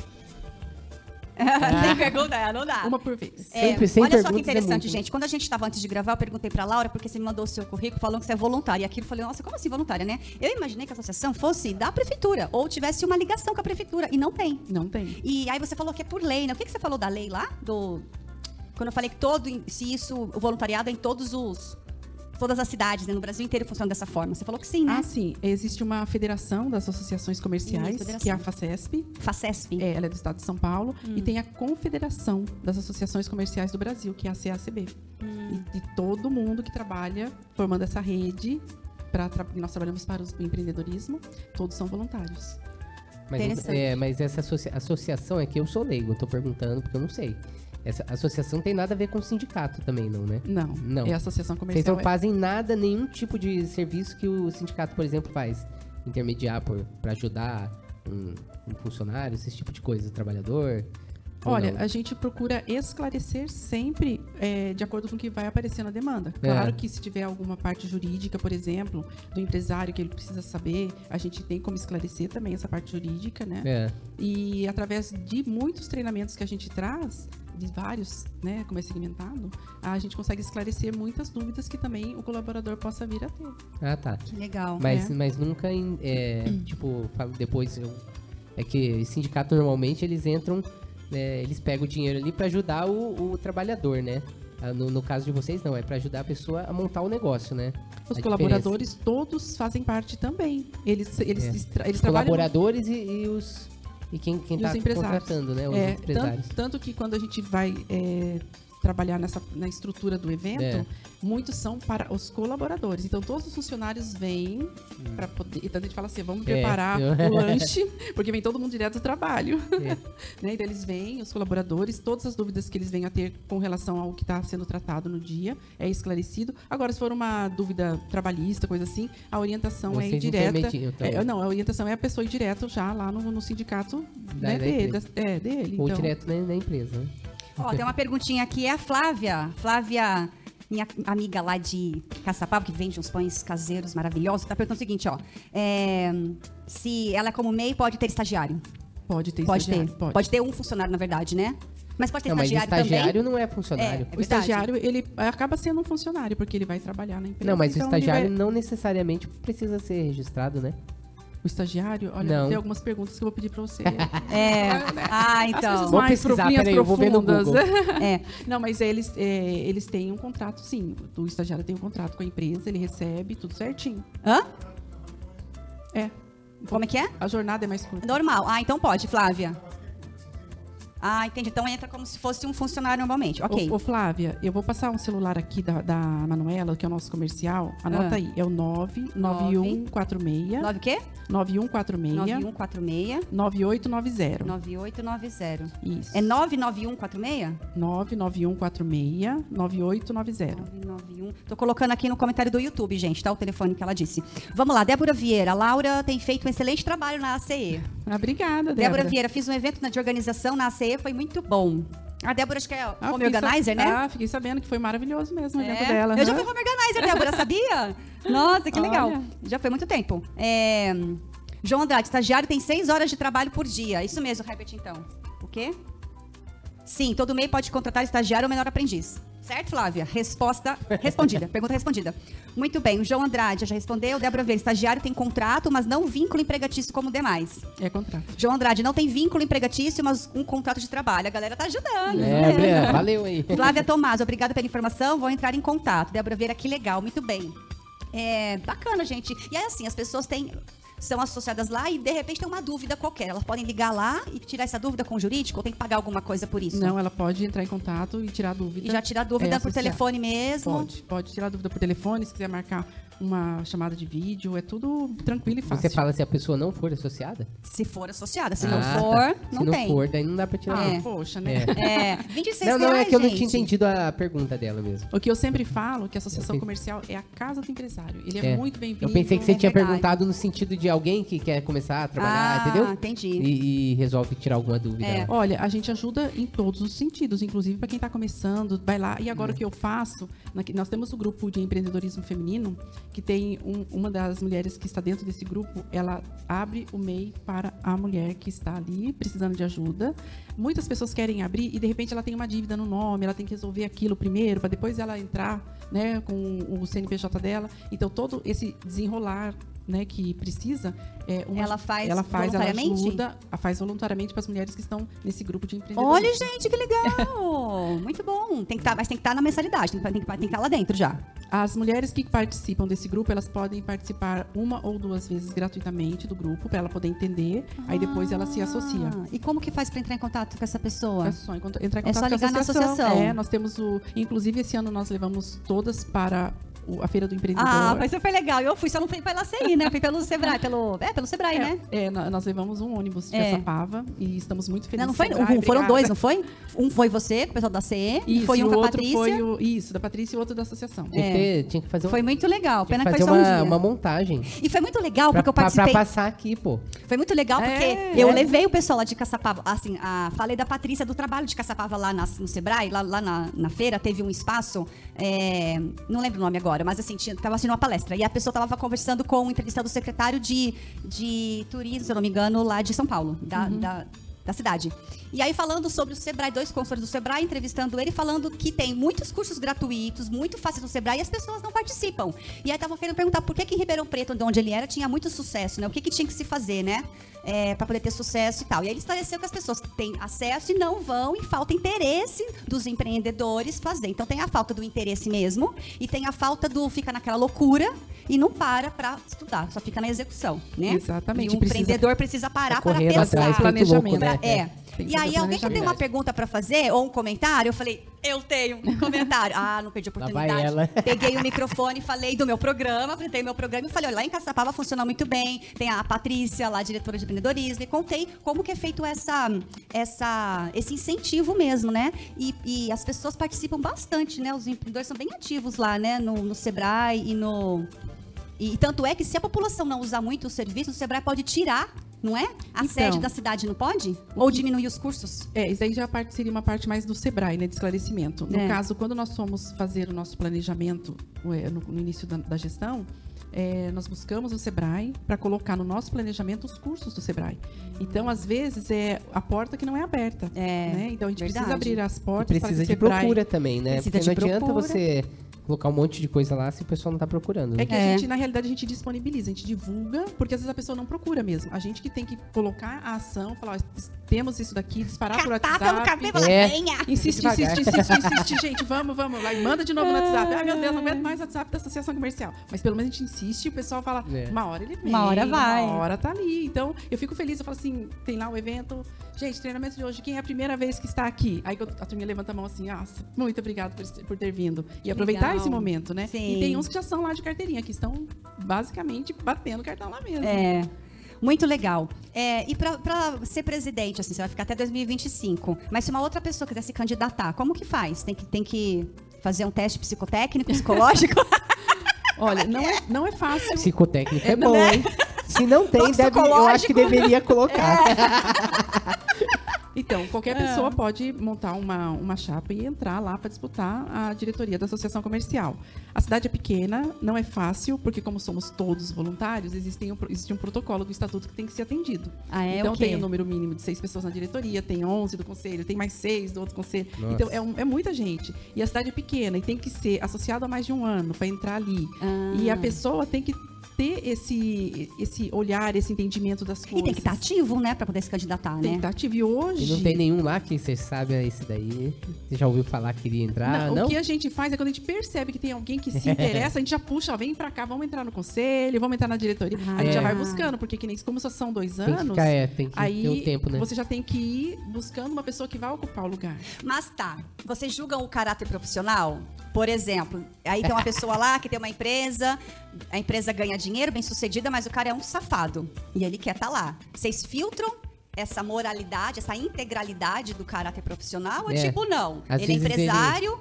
Ah. sem pergunta, é, não dá. Uma por vez. É, Sempre, sem olha só que é interessante, é gente. Quando a gente estava antes de gravar, eu perguntei para Laura, porque você me mandou o seu currículo falando que você é voluntária. E aquilo eu falei, nossa, como assim voluntária, né? Eu imaginei que a associação fosse da prefeitura, ou tivesse uma ligação com a prefeitura. E não tem. Não tem. E aí você falou que é por lei, né? O que, que você falou da lei lá? Do quando eu falei que todo, se isso, o voluntariado é em todos os todas as cidades, né? no Brasil inteiro funciona dessa forma. Você falou que sim, né? Ah, sim. Existe uma federação das associações comerciais, Isso, que é a FACESP. FACESP. É, ela é do estado de São Paulo. Hum. E tem a Confederação das Associações Comerciais do Brasil, que é a CACB. Hum. E de todo mundo que trabalha formando essa rede, pra, nós trabalhamos para o empreendedorismo, todos são voluntários. Mas, é, mas essa associa- associação é que eu sou leigo, eu tô perguntando porque eu não sei. Essa associação tem nada a ver com sindicato também, não, né? Não, Não. é a associação Vocês comercial. não é- fazem nada, nenhum tipo de serviço que o sindicato, por exemplo, faz. Intermediar por, pra ajudar um, um funcionário, esse tipo de coisa, o trabalhador. Olha, não? a gente procura esclarecer sempre é, de acordo com o que vai aparecer na demanda. É. Claro que se tiver alguma parte jurídica, por exemplo, do empresário que ele precisa saber, a gente tem como esclarecer também essa parte jurídica, né? É. E através de muitos treinamentos que a gente traz, de vários, né, como é segmentado, a gente consegue esclarecer muitas dúvidas que também o colaborador possa vir a ter. Ah, tá. Que legal. Mas, É. mas nunca, em- é, tipo, depois. eu- é que sindicato normalmente eles entram, né, eles pegam o dinheiro ali pra ajudar o, o trabalhador, né? Ah, No, no caso de vocês, não, é pra ajudar a pessoa a montar o negócio, né? Os A colaboradores todos fazem parte também. Eles, eles, É. estra- eles Os trabalham colaboradores e, e os. E quem, E tá empresários. contratando, né? Os É, empresários. tanto, tanto que quando a gente vai é, trabalhar nessa, na estrutura do evento, É. muitos são para os colaboradores. Então, todos os funcionários vêm para poder. Então, a gente fala assim: vamos Hum. É, preparar eu- o lanche, porque vem todo mundo direto do trabalho. É. né? Então, eles vêm, os colaboradores, todas as dúvidas que eles venham a ter com relação ao que está sendo tratado no dia é esclarecido. Agora, se for uma dúvida trabalhista, coisa assim, a orientação é Vocês indireta. intermediam, então. É, não, a orientação é a pessoa ir direto já lá no, no sindicato Da- né, da dele, da- é, dele. Ou então. direto na, na empresa, né? Ó, tem uma perguntinha aqui, é a Flávia. Flávia, minha amiga lá de Caçapava, que vende uns pães caseiros maravilhosos, tá perguntando o seguinte, ó. é, se ela é como MEI, pode ter estagiário? Pode ter Pode ter. estagiário, Pode. ter um funcionário, na verdade, né? Mas pode ter Não, mas estagiário, estagiário também? não é funcionário. É, O verdade. estagiário, ele acaba sendo um funcionário, porque ele vai trabalhar na empresa. Não, mas o então ele estagiário vai- não necessariamente precisa ser registrado, né? O estagiário, olha, Não. tem algumas perguntas que eu vou pedir pra você. É. Ah, então. Vou mais pesquisar, profundas, peraí, eu vou ver no. Google. É. Não, mas eles, é, eles têm um contrato, sim. O estagiário tem um contrato com a empresa, ele recebe tudo certinho. Hã? É. Como é que é? A jornada é mais curta. Normal. Ah, então pode, Flávia. Ah, entendi. Então entra como se fosse um funcionário normalmente. Ok. Ô, ô, Flávia, eu vou passar um celular aqui da, da Manuela, que é o nosso comercial. Anota Ah. aí. É o 99146 9 o quê? 9146 9146 9890. 9890. Isso. É 99146? 99146 9890. 991. Tô colocando aqui no comentário do YouTube, gente, tá? O telefone que ela disse. Vamos lá, Débora Vieira. A Laura tem feito um excelente trabalho na ACE. Ah, obrigada, Débora, Débora. Vieira, fiz um evento de organização na ACE, foi muito bom. A Débora, acho que é Ah, home organizer, né? Ah, fiquei sabendo que foi maravilhoso mesmo o É. evento dela. Eu já aham. fui home organizer, Débora, sabia? Nossa, que legal. Olha. Já foi muito tempo. É, João Andrade, estagiário tem seis horas de trabalho por dia. Isso mesmo, Herbert, então. O quê? Sim, todo MEI pode contratar estagiário ou menor aprendiz. Certo, Flávia? Resposta respondida. Pergunta respondida. Muito bem, o João Andrade já respondeu. Débora Vieira, estagiário tem contrato, mas não vínculo empregatício como demais. É contrato. João Andrade, não tem vínculo empregatício, mas um contrato de trabalho. A galera tá ajudando. É, Breno, valeu aí. Flávia Tomás, obrigada pela informação. Vou entrar em contato. Débora Vieira, que legal, muito bem. É bacana, gente. E é assim, as pessoas têm. São associadas lá e de repente tem uma dúvida qualquer. Elas podem ligar lá e tirar essa dúvida com o jurídico ou tem que pagar alguma coisa por isso? Não, ela pode entrar em contato e tirar dúvida. E já tirar dúvida É, por associar. telefone mesmo. Pode, pode tirar dúvida por telefone, se quiser marcar uma chamada de vídeo, é tudo tranquilo e fácil. Você fala se a pessoa não for associada? Se for associada. Se Ah, não tá. for, Se não, não tem. for, daí não dá pra tirar. Ah, É. poxa, né? É, 26 Não, não, é reais, que eu não gente. tinha entendido a pergunta dela mesmo. O que eu sempre falo, que a associação Eu pe- comercial é a casa do empresário. Ele é, É. muito bem-vindo. Eu pensei que você é tinha verdade. perguntado no sentido de alguém que quer começar a trabalhar, Ah, entendeu? entendi. E, e resolve tirar alguma dúvida. É. Olha, a gente ajuda em todos os sentidos, inclusive para quem está começando, vai lá. E Uhum. agora o que eu faço, nós temos o grupo de empreendedorismo feminino, que tem um- uma das mulheres que está dentro desse grupo, ela abre o MEI para a mulher que está ali precisando de ajuda. Muitas pessoas querem abrir e de repente ela tem uma dívida no nome, ela tem que resolver aquilo primeiro para depois ela entrar, né, com o CNPJ dela. Então todo esse desenrolar né, que precisa, é uma, Ela faz ela faz, ela voluntariamente? ajuda, a faz voluntariamente para as mulheres que estão nesse grupo de empreendedorismo. Olha, gente, que legal! Muito bom. Tem que tá, mas tem que estar na mensalidade, tem que tem que- estar lá dentro já. As mulheres que participam desse grupo, elas podem participar uma ou duas vezes gratuitamente do grupo para ela poder entender. Aí depois ela se associa. Ah, E como que faz para entrar em contato com essa pessoa? É só entrar em É contato só com a ligar na associação. É, nós temos o. Inclusive, esse ano nós levamos todas para a feira do empreendedor. Ah, mas foi legal. Eu fui, só não fui pela CI, né? Fui pelo Sebrae, pelo. É, pelo Sebrae, né? É, é, nó- nós levamos um ônibus de É. Caçapava e estamos muito Não, felizes. não foi, Sebrae, um, foram obrigada. dois, não foi? Um foi você, o pessoal da CE, e Isso, foi um o com a outro Patrícia. foi o, isso, da Patrícia e o outro da associação. Tinha, que ter- tinha que fazer, um- Foi muito legal. Pena que que foi só um uma, dia. uma montagem. E foi muito legal, Pra, porque eu pra- pra participei. passar aqui, pô. Foi muito legal porque É, eu é. levei o pessoal lá de Caçapava, assim, a, falei da Patrícia do trabalho de Caçapava lá na- no Sebrae, lá, lá na, na feira, teve um espaço, é, não lembro o nome agora, mas assim, tinha, tava assistindo uma palestra, e a pessoa tava conversando com o entrevistado secretário de, de turismo, se eu não me engano, lá de São Paulo, da, da, da cidade. E aí falando sobre o Sebrae, dois consultores do Sebrae, entrevistando ele, falando que tem muitos cursos gratuitos, muito fáceis no Sebrae, e as pessoas não participam. E aí tava querendo perguntar por que, que em Ribeirão Preto, de onde ele era, tinha muito sucesso, né? O que, que tinha que se fazer, né? É, para poder ter sucesso e tal. E aí ele esclareceu que as pessoas têm acesso e não vão, e falta interesse dos empreendedores fazer. Então tem a falta do interesse mesmo, e tem a falta do fica naquela loucura e não para para estudar, só fica na execução, né? Exatamente, E o precisa- empreendedor precisa parar para pensar. atrás, Planejamento. louco, né? Pra- é. Tem E aí, alguém que tem uma pergunta pra fazer ou um comentário, eu falei, eu tenho um comentário. Ah, não perdi a oportunidade. Peguei o microfone, falei do meu programa, apresentei meu programa e falei, olha, lá em Caçapava funciona muito bem. Tem a Patrícia, lá diretora de empreendedorismo, e contei como que é feito essa, essa, esse incentivo mesmo, né? E, e as pessoas participam bastante, né? Os empreendedores são bem ativos lá, né? No, no Sebrae e no... E tanto é que se a população não usar muito o serviço, o Sebrae pode tirar, não é? A Então. sede da cidade não pode? Ou diminuir os cursos? É, isso aí já parte- seria uma parte mais do Sebrae, né, de esclarecimento. No É. caso, quando nós fomos fazer o nosso planejamento ué, no, no início da, da gestão, é, nós buscamos o Sebrae para colocar no nosso planejamento os cursos do Sebrae. Então, às vezes, é a porta que não é aberta. É, né? Então, a gente verdade. precisa abrir as E portas para que precisa o de Sebrae... procura também, né? Precisa Porque não de adianta procura. você colocar um monte de coisa lá se o pessoal não tá procurando. né? É que É. a gente, na realidade, a gente disponibiliza, a gente divulga, porque às vezes a pessoa não procura mesmo. A gente que tem que colocar a ação, falar, ó, temos isso daqui, disparar por Catar pelo WhatsApp. cabelo, ela É. venha. Insiste, insiste, insiste, insiste, gente, vamos, vamos lá. E manda de novo no WhatsApp. Ai, meu Deus, não aguento mais o WhatsApp da associação comercial. Mas pelo menos a gente insiste e o pessoal fala, É. uma hora ele vem. Uma hora vai. Uma hora tá ali. Então, eu fico feliz, eu falo assim, tem lá o evento. Gente, treinamento de hoje, quem é a primeira vez que está aqui? Aí a turminha levanta a mão assim, nossa, muito obrigado por, por ter vindo. E aproveitar legal. esse momento, né? Sim. E tem uns que já são lá de carteirinha, que estão basicamente batendo cartão lá mesmo. É. Muito legal. É, e pra ser presidente, assim, você vai ficar até 2025. Mas se uma outra pessoa quiser se candidatar, como que faz? Tem que, tem que fazer um teste psicotécnico, psicológico? Olha, não é, não é fácil. Psicotécnico é, É, bom, né? hein? Se não tem, deve, eu acho que Toxicológico. deveria colocar. Então, qualquer É. pessoa pode montar uma, uma chapa e entrar lá para disputar a diretoria da associação comercial. A cidade é pequena, não é fácil, porque como somos todos voluntários, existem um, existe um protocolo do estatuto que tem que ser atendido. Ah, é? então O quê? tem o número mínimo de seis pessoas na diretoria, tem 11 do conselho, tem mais seis do outro conselho. Nossa. Então é, um- é muita gente. E a cidade é pequena e tem que ser associado há mais de um ano para entrar ali. Ah. E a pessoa tem que ter esse, esse olhar, esse entendimento das coisas. E tem que estar ativo, né? Pra poder se candidatar, Tem que né? estar ativo. E hoje. E não tem nenhum lá que você sabe é esse daí. Você já ouviu falar que iria entrar? Não, Não? O que a gente faz é quando a gente percebe que tem alguém que se interessa, a gente já puxa, ó, vem pra cá, vamos entrar no conselho, vamos entrar na diretoria. A gente já É. vai buscando, porque que nem como só são dois Tem que anos, ficar, é, tem que aí ter um tempo, né? você já tem que ir buscando uma pessoa que vai ocupar o lugar. Mas tá, vocês julgam o caráter profissional? Por exemplo, aí tem uma pessoa lá que tem uma empresa, a empresa ganha dinheiro, bem sucedida, mas o cara é um safado e ele quer estar lá. Vocês filtram essa moralidade, essa integralidade do caráter profissional ou É. tipo não? Às ele é vezes ele- empresário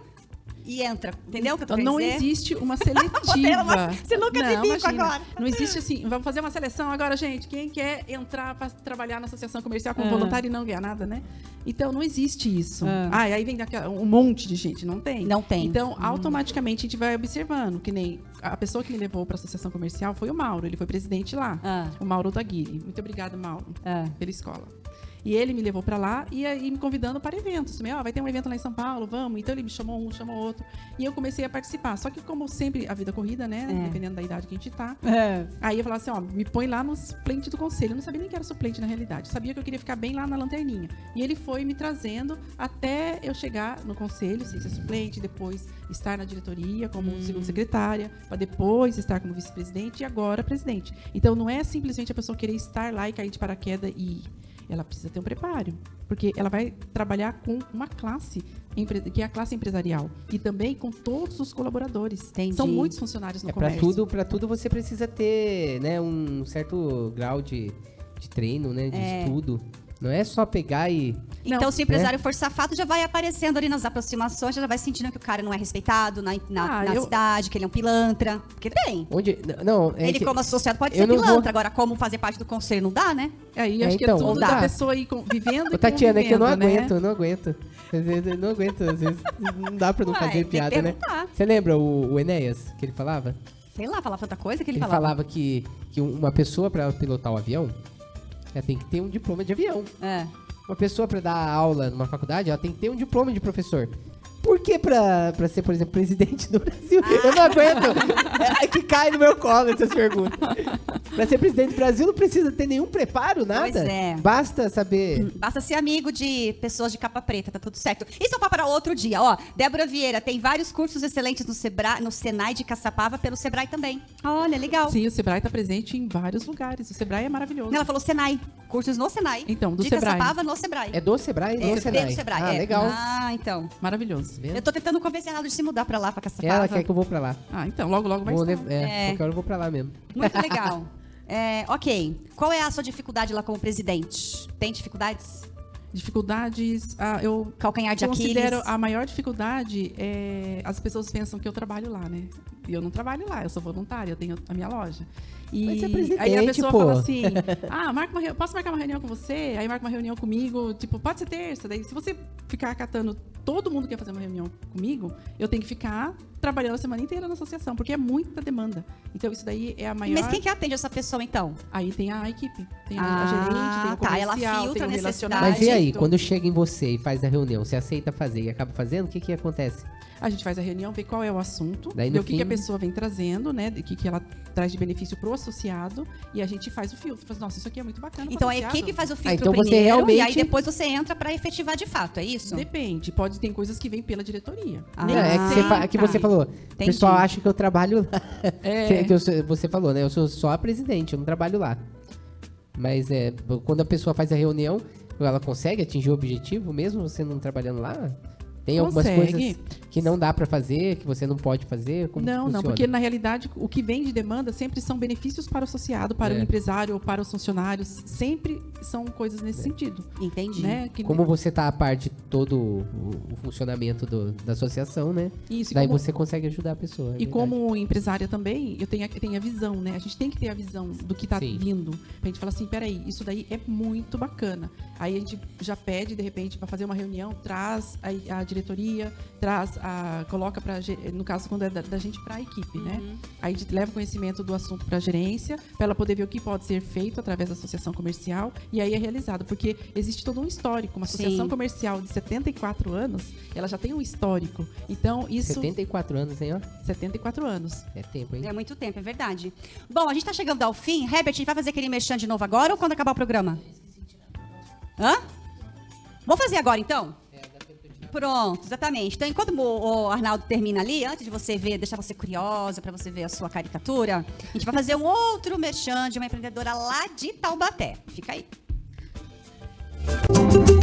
e entra, entendeu o que eu tô querendo Não dizer? existe uma seletiva. uma sinuca de não, bico imagina. agora. Não existe assim, vamos fazer uma seleção agora, gente. Quem quer entrar para trabalhar na associação comercial como Ah. voluntário e não ganhar nada, né? Então não existe isso. Ah. Ah, e aí vem um monte de gente, não tem? Não tem. Então, automaticamente a gente vai observando, que nem a pessoa que me levou para a associação comercial foi o Mauro, ele foi presidente lá. Ah. O Mauro Taguiri. Muito obrigado, Mauro, Ah. pela escola. E ele me levou para lá e aí me convidando para eventos. Também, ó, vai ter um evento lá em São Paulo, vamos. Então ele me chamou um, chamou outro. E eu comecei a participar. Só que como sempre a vida corrida, né, É. dependendo da idade que a gente tá, Aí eu falava assim, ó, me põe lá no suplente do conselho. Eu não sabia nem que era suplente na realidade. Eu sabia que eu queria ficar bem lá na lanterninha. E ele foi me trazendo até eu chegar no conselho, sem ser suplente, depois estar na diretoria como segundo secretária, para depois estar como vice-presidente e agora presidente. Então não é simplesmente a pessoa querer estar lá e cair de paraquedas e ir. Ela precisa ter um preparo, porque ela vai trabalhar com uma classe que é a classe empresarial e também com todos os colaboradores. Entendi. São muitos funcionários no É para comércio. tudo, para tudo você precisa ter, né, um certo grau de, de treino, né, de É. estudo. Não é só pegar e Então, Não, se o empresário for safado, já vai aparecendo ali nas aproximações, já vai sentindo que o cara não é respeitado na, na, Ah, na eu- cidade, que ele é um pilantra. Porque tem. onde não, é ele, que- como associado, pode eu ser pilantra. vou- Agora, como fazer parte do conselho, não dá, né? Aí É, acho então, que é tudo dá. da pessoa aí vivendo Ô, e Tatiana, é que eu não né? aguento, eu não aguento. Às vezes Eu não aguento, às vezes não dá pra não Uai, fazer piada, né? Você lembra o, o Enéas, que ele falava? Sei lá, falar tanta coisa que ele, Ele falava. falava que, que uma pessoa pra pilotar o avião, ela tem que ter um diploma de avião. É. Uma pessoa pra dar aula numa faculdade, ela tem que ter um diploma de professor. Por que pra, pra ser, por exemplo, presidente do Brasil? Eu não aguento. É que cai no meu colo essas perguntas. Pra ser presidente do Brasil não precisa ter nenhum preparo, nada. Pois é. Basta saber. Basta ser amigo de pessoas de capa preta, tá tudo certo. Isso é um para outro dia, ó. Débora Vieira tem vários cursos excelentes no, Sebra... no Senai de Caçapava, pelo Sebrae também. Olha, legal. Sim, o Sebrae está presente em vários lugares. O Sebrae é maravilhoso. Ela falou Senai. Cursos no Senai. Então, do de Sebrae. Caçapava no Sebrae. É do Sebrae? É, do Senai. do Sebrae. Ah, é. legal. Ah, então. Maravilhoso. Vendo? Eu tô tentando convencer ela de se mudar pra lá, pra Caçapava. Ela quer que eu vou pra lá. Ah, então, logo, logo vai Vou estar. é, É. qualquer hora eu vou pra lá mesmo. Muito legal. É, ok. Qual é a sua dificuldade lá como presidente? Tem dificuldades? Dificuldades, ah, eu Calcanhar de considero Aquiles? a maior dificuldade é as pessoas pensam que eu trabalho lá, né? E eu não trabalho lá, eu sou voluntária, eu tenho a minha loja. E Mas você é presidente, aí a pessoa pô. fala assim: "Ah, marca uma, posso marcar uma reunião com você?" Aí marca uma reunião comigo, tipo, pode ser terça. Daí se você ficar catando todo mundo que quer fazer uma reunião comigo, eu tenho que ficar trabalhando a semana inteira na associação, porque é muita demanda. Então isso daí é a maior Mas quem que atende essa pessoa, então? Aí tem a equipe, tem a- Ah, a gerente, tem o tá, ela filtra a relacionamento. Mas e aí, quando chega em você e faz a reunião, você aceita fazer e acaba fazendo, o que que acontece? A gente faz a reunião, vê qual é o assunto, Daí, vê o que, que a fim- pessoa vem trazendo, né? O que, que ela traz de benefício pro associado e a gente faz o filtro. Fala, Nossa, isso aqui é muito bacana. Então a associado." equipe faz o filtro Ah, então você primeiro e aí realmente- depois você entra pra efetivar de fato, é isso? Depende, pode ter coisas que vêm pela diretoria. Ah. Nem Não, é que você, fa- é que você falou, o pessoal acha que eu trabalho lá. É. Que eu você falou, né? Eu sou só a presidente, eu não trabalho lá. Mas é, quando a pessoa faz a reunião, ela consegue atingir o objetivo mesmo você não trabalhando lá? Tem algumas Consegue. coisas que não dá pra fazer, que você não pode fazer? Como Não, não, porque na realidade o que vem de demanda sempre são benefícios para o associado, para É. o empresário ou para os funcionários. Sempre são coisas nesse sentido. Entendi. Né? Que- Como você tá a par de todo o, funcionamento do- da associação, né? Isso, e Daí como- você consegue ajudar a pessoa. é E verdade. como empresária também, eu tenho a, tenho a visão, né? A gente tem que ter a visão do que tá Sim. vindo. Pra gente falar assim, peraí, isso daí é muito bacana. Aí a gente já pede, de repente, para fazer uma reunião, traz a, a diretoria, traz a. coloca para no caso, quando é da, da gente para a equipe, né? Aí a gente leva o conhecimento do assunto para a gerência, para ela poder ver o que pode ser feito através da associação comercial, e aí é realizado. Porque existe todo um histórico. Uma associação Sim. comercial de 74 anos, ela já tem um histórico. Então, isso. 74 anos, hein, ó? 74 anos. É tempo, hein? É muito tempo, é verdade. Bom, a gente tá chegando ao fim. Herbert, a gente vai fazer aquele merchan de novo agora ou quando acabar o programa? Hã? Vamos fazer agora, então? Pronto, exatamente. Então, enquanto o, Arnaldo termina ali, antes de você ver, deixar você curiosa para você ver a sua caricatura, a gente vai fazer um outro merchan de uma empreendedora lá de Taubaté. Fica aí. Vamos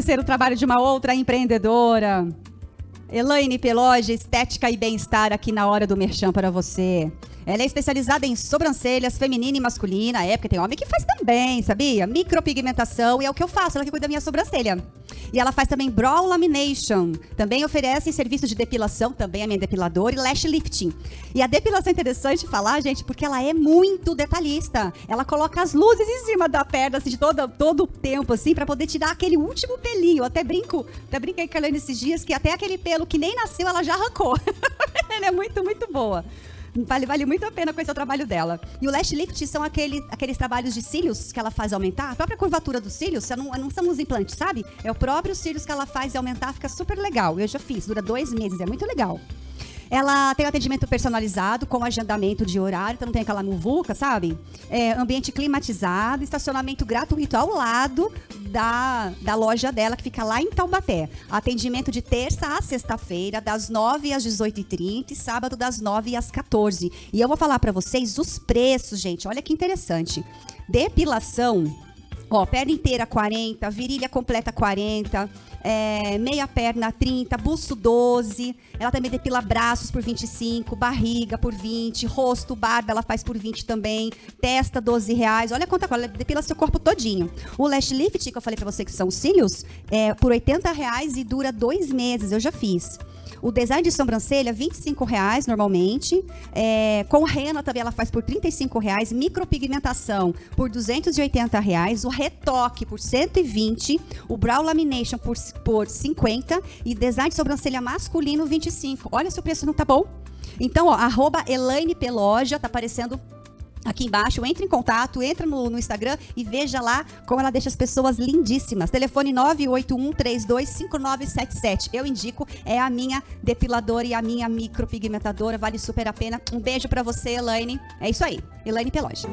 conhecer o trabalho de uma outra empreendedora. Elaine Peloge, Estética e Bem-Estar aqui na hora do Merchan para você. Ela é especializada em sobrancelhas feminina e masculina. É, porque tem homem que faz também, sabia? Micropigmentação, e é o que eu faço, ela que cuida da minha sobrancelha. E ela faz também brow lamination. Também oferece serviço de depilação, também a minha depiladora, e lash lifting. E a depilação é interessante falar, gente, porque ela é muito detalhista. Ela coloca as luzes em cima da perna, assim, de todo, todo o tempo, assim, para poder tirar aquele último pelinho. Eu até brinco, até brinquei com a Helene esses dias, que até aquele pelo que nem nasceu, ela já arrancou. ela é muito, muito boa. Vale, vale muito a pena conhecer o trabalho dela. E o lash lift são aquele, aqueles trabalhos de cílios que ela faz aumentar. A própria curvatura dos cílios, não, não são os implantes, sabe? É o próprio cílios que ela faz aumentar, fica super legal. Eu já fiz, dura dois meses, é muito legal. Ela tem atendimento personalizado, com agendamento de horário, então não tem aquela muvuca, sabe? É, ambiente climatizado, estacionamento gratuito ao lado da, da loja dela, que fica lá em Taubaté. Atendimento de terça a sexta-feira, das 9 às 18h30 e sábado das 9 às 14 E eu vou falar para vocês os preços, gente. Olha que interessante. Depilação Ó, perna inteira 40, virilha completa 40, é, meia perna 30, busto 12. Ela também depila braços por 25, barriga por 20, rosto, barba ela faz por 20 também, testa 12 reais. Olha quanta coisa, ela depila seu corpo todinho. O lash lift, que eu falei pra você que são cílios, é por 80 reais e dura dois meses. Eu já fiz. O design de sobrancelha, 25 reais normalmente. É, com rena também ela faz por 35 reais. Micropigmentação por 280 reais. O retoque por 120. O brow lamination por, por 50. E design de sobrancelha masculino, 25. Olha se o preço não tá bom. Então, ó, arroba Elaine Peloja, tá aparecendo aqui embaixo, entre em contato, entra no, no, Instagram e veja lá como ela deixa as pessoas lindíssimas. Telefone 981325977. Eu indico, é a minha depiladora e a minha micropigmentadora, vale super a pena. Um beijo para você, Elaine. É isso aí. Elaine Peloja.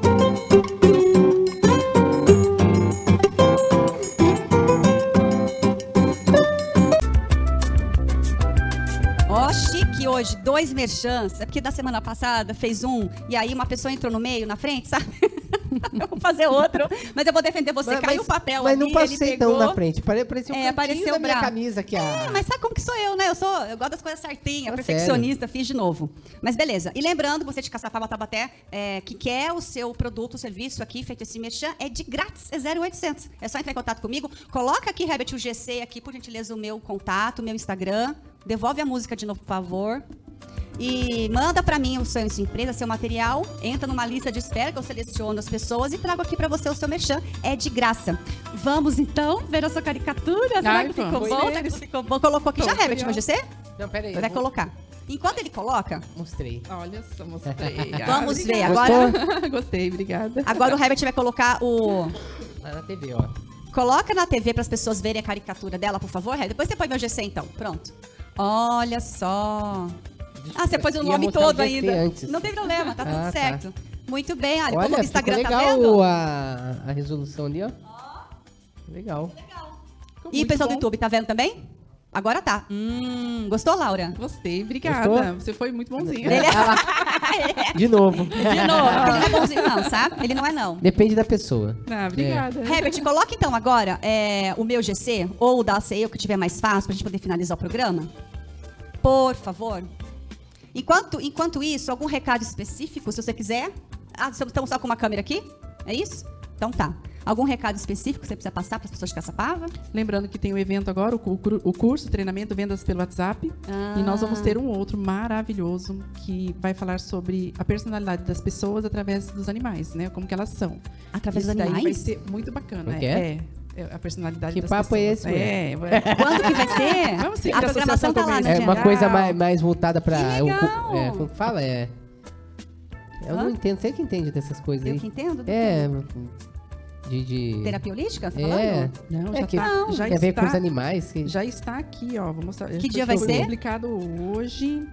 Dois merchants. É porque da semana passada fez um e aí uma pessoa entrou no meio, na frente, sabe? eu vou fazer outro, mas eu vou defender você. Mas, Caiu o papel Mas ali, não passei tão na frente. Pareceu um é, apareceu da minha bravo. camisa aqui. É, mas sabe como que sou eu, né? Eu sou, eu gosto das coisas certinhas, tá perfeccionista, sério? fiz de novo. Mas beleza. E lembrando, você de Caçapava Tabaté, é, que quer o seu produto, o serviço aqui, feito esse merchan, é de grátis, é 0800. É só entrar em contato comigo. Coloca aqui, Herbert, o GC aqui, por gentileza, o meu contato, o meu Instagram. Devolve a música de novo, por favor. E manda para mim o seu empresa, seu material, entra numa lista de espera que eu seleciono as pessoas e trago aqui para você o seu merchan. É de graça. Vamos então ver a sua caricatura? Será que ficou bom? Será que ficou bom? Colocou aqui. Tô, Já, Herbert, vai você? Não, peraí. Vai vou... colocar. Enquanto ele coloca. Mostrei. Olha só, mostrei. Vamos ver agora. Gostei, obrigada. Agora o Herbert vai colocar o. Lá na TV, ó. Coloca na TV para as pessoas verem a caricatura dela, por favor, Herbert. Depois você põe meu GC então. Pronto. Olha só. Ah, você pôs o nome todo ainda. Antes. Não tem problema, tá tudo ah, tá. certo. Tá. Muito bem, olha, olha como o Instagram legal tá vendo? A, a resolução ali, ó. Legal. Legal. E o pessoal bom. do YouTube, tá vendo também? Agora tá. Hum, gostou, Laura? Gostei, obrigada. Gostou? Você foi muito bonzinho. Ele é... De novo. De novo. Ele não é bonzinho, não, sabe? Ele não é, não. Depende da pessoa. Ah, obrigada. É. Herbert, coloca então agora é, o meu GC ou o da CEU, que tiver mais fácil, pra gente poder finalizar o programa. Por favor. Enquanto, enquanto isso, algum recado específico, se você quiser? Ah, estamos só com uma câmera aqui? É isso? Então tá. Algum recado específico que você precisa passar para as pessoas de Caçapava? Lembrando que tem o um evento agora, o, o curso, treinamento, vendas pelo WhatsApp. Ah. E nós vamos ter um outro maravilhoso que vai falar sobre a personalidade das pessoas através dos animais, né? Como que elas são. Através Isso dos animais? vai ser muito bacana. É. é a personalidade que das papo pessoas. é esse? É, é. Quando que vai ser? Vamos seguir a, programação tá lá, né? É uma coisa mais, mais voltada para... O, é, como fala? É... Eu Hã? não entendo, sei que entende dessas coisas Eu aí. que entendo? É, de, de... Terapia holística, você tá é. Não, é já que tá, já tem a ver com os animais. Que... Já está aqui, ó. Vou mostrar. Que dia vai ser? publicado hoje.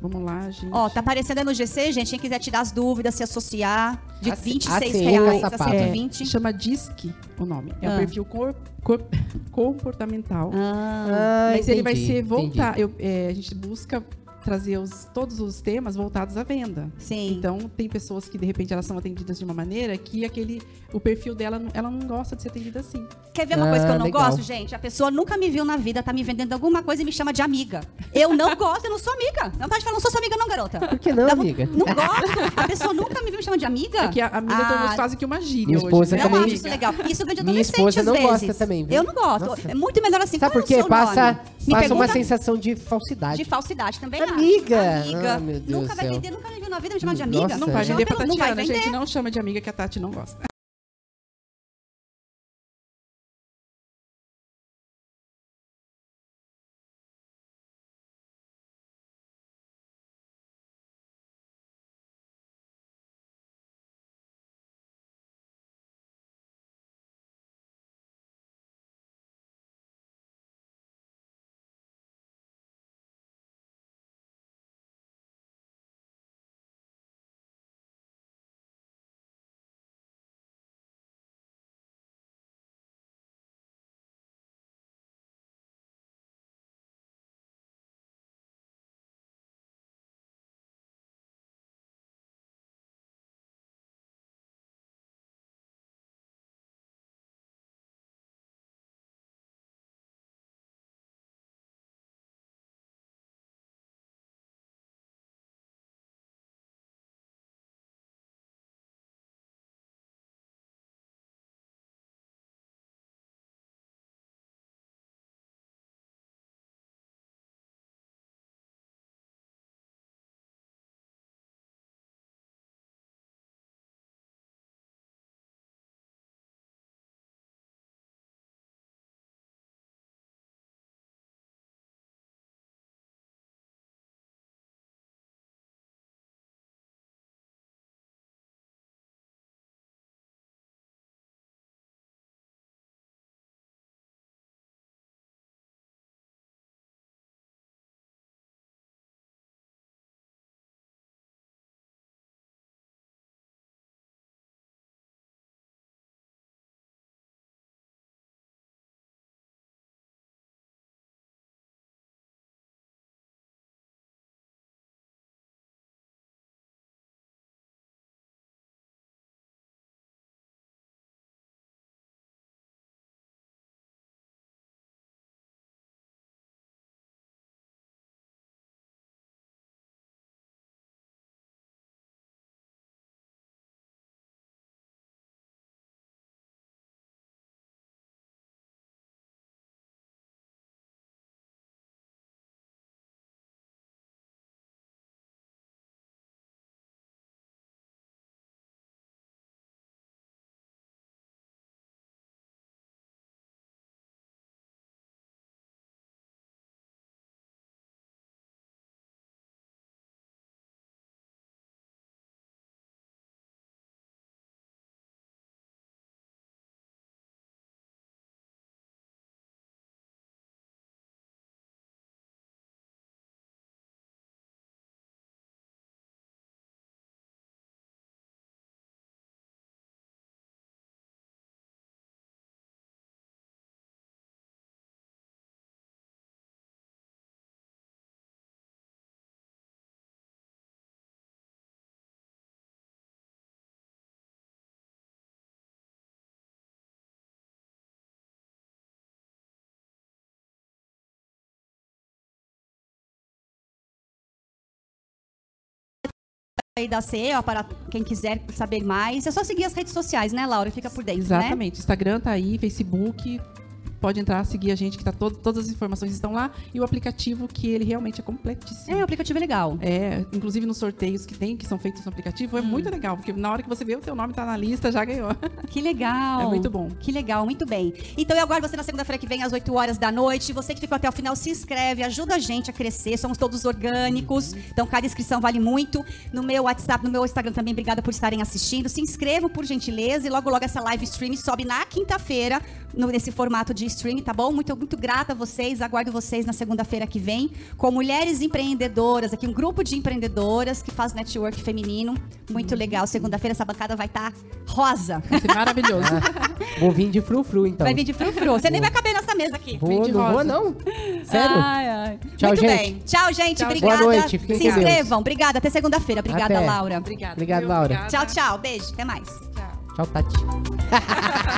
Vamos lá, gente. Ó, tá aparecendo aí no GC, gente. Quem quiser tirar as dúvidas, se associar, de a, 26 a reais a 120. É, chama DISC o nome. É ah. um perfil cor, cor, comportamental. Ah, Mas entendi, ele vai ser voltar. Eu, é, a gente busca trazer os, todos os temas voltados à venda. Sim. Então, tem pessoas que, de repente, elas são atendidas de uma maneira que aquele, o perfil dela, ela não gosta de ser atendida assim. Quer ver uma coisa que eu Ah, não legal. gosto, gente? A pessoa nunca me viu na vida, tá me vendendo alguma coisa e me chama de amiga. Eu não gosto, eu não sou amiga. Não pode falar, não sou sua amiga, não, garota. Por que não, amiga? Não gosto. A pessoa nunca me viu me chamando de amiga. É que a amiga Ah, tornou quase que uma gíria Minha hoje. esposa né? Não também- acho isso legal. Isso vem de Minha adolescente esposa às não vezes. gosta também, viu? Eu não gosto. Nossa. É muito melhor assim. Sabe qual por é o quê? seu Passa, nome? Me passa uma pergunta sensação de falsidade. de falsidade também. acho. Amiga. Amiga. Ah, meu Deus nunca vai céu. vender, nunca me viu na vida me chamar de amiga. Nossa, Não vai vender pra não vai Tatiana, vender. gente. Não chama de amiga que a Tati não gosta. Aí da ó, para quem quiser saber mais. É só seguir as redes sociais, né, Laura? Fica por dentro, né? Exatamente. Instagram tá aí, Facebook. Pode entrar, seguir a gente, que tá todo, todas as informações estão lá. E o aplicativo, que ele realmente é completíssimo. É, o aplicativo é legal. É, inclusive nos sorteios que tem, que são feitos no aplicativo, é Hum. muito legal, porque na hora que você vê o teu nome tá na lista, já ganhou. Que legal. É muito bom. Que legal, muito bem. Então eu aguardo você na segunda-feira que vem, às 8 horas da noite. Você que ficou até o final, se inscreve, ajuda a gente a crescer. Somos todos orgânicos. Então cada inscrição vale muito. No meu WhatsApp, no meu Instagram também, obrigada por estarem assistindo. Se inscrevam, por gentileza. E logo, logo essa live stream sobe na quinta-feira, nesse formato de de stream, tá bom? Muito, muito grata a vocês. Aguardo vocês na segunda-feira que vem com mulheres empreendedoras, aqui um grupo de empreendedoras que faz network feminino. Muito legal. Segunda-feira essa bancada vai estar rosa. Vai ser maravilhoso. Vou vir de frufru, então. Vai vir de frufru. Você nem vai caber nessa mesa aqui. Vou, de não vou, rosa. não. Sério? Ai, ai. Tchau, Muito gente. bem. Tchau, gente. Tchau, Obrigada. Boa noite, fiquem Se com Deus. inscrevam. Obrigada. Até segunda-feira. Obrigada, Até. Laura. Obrigada. Obrigado, viu? Laura. Obrigada. Tchau, tchau. Beijo. Até mais. Tchau. Tchau, Tati.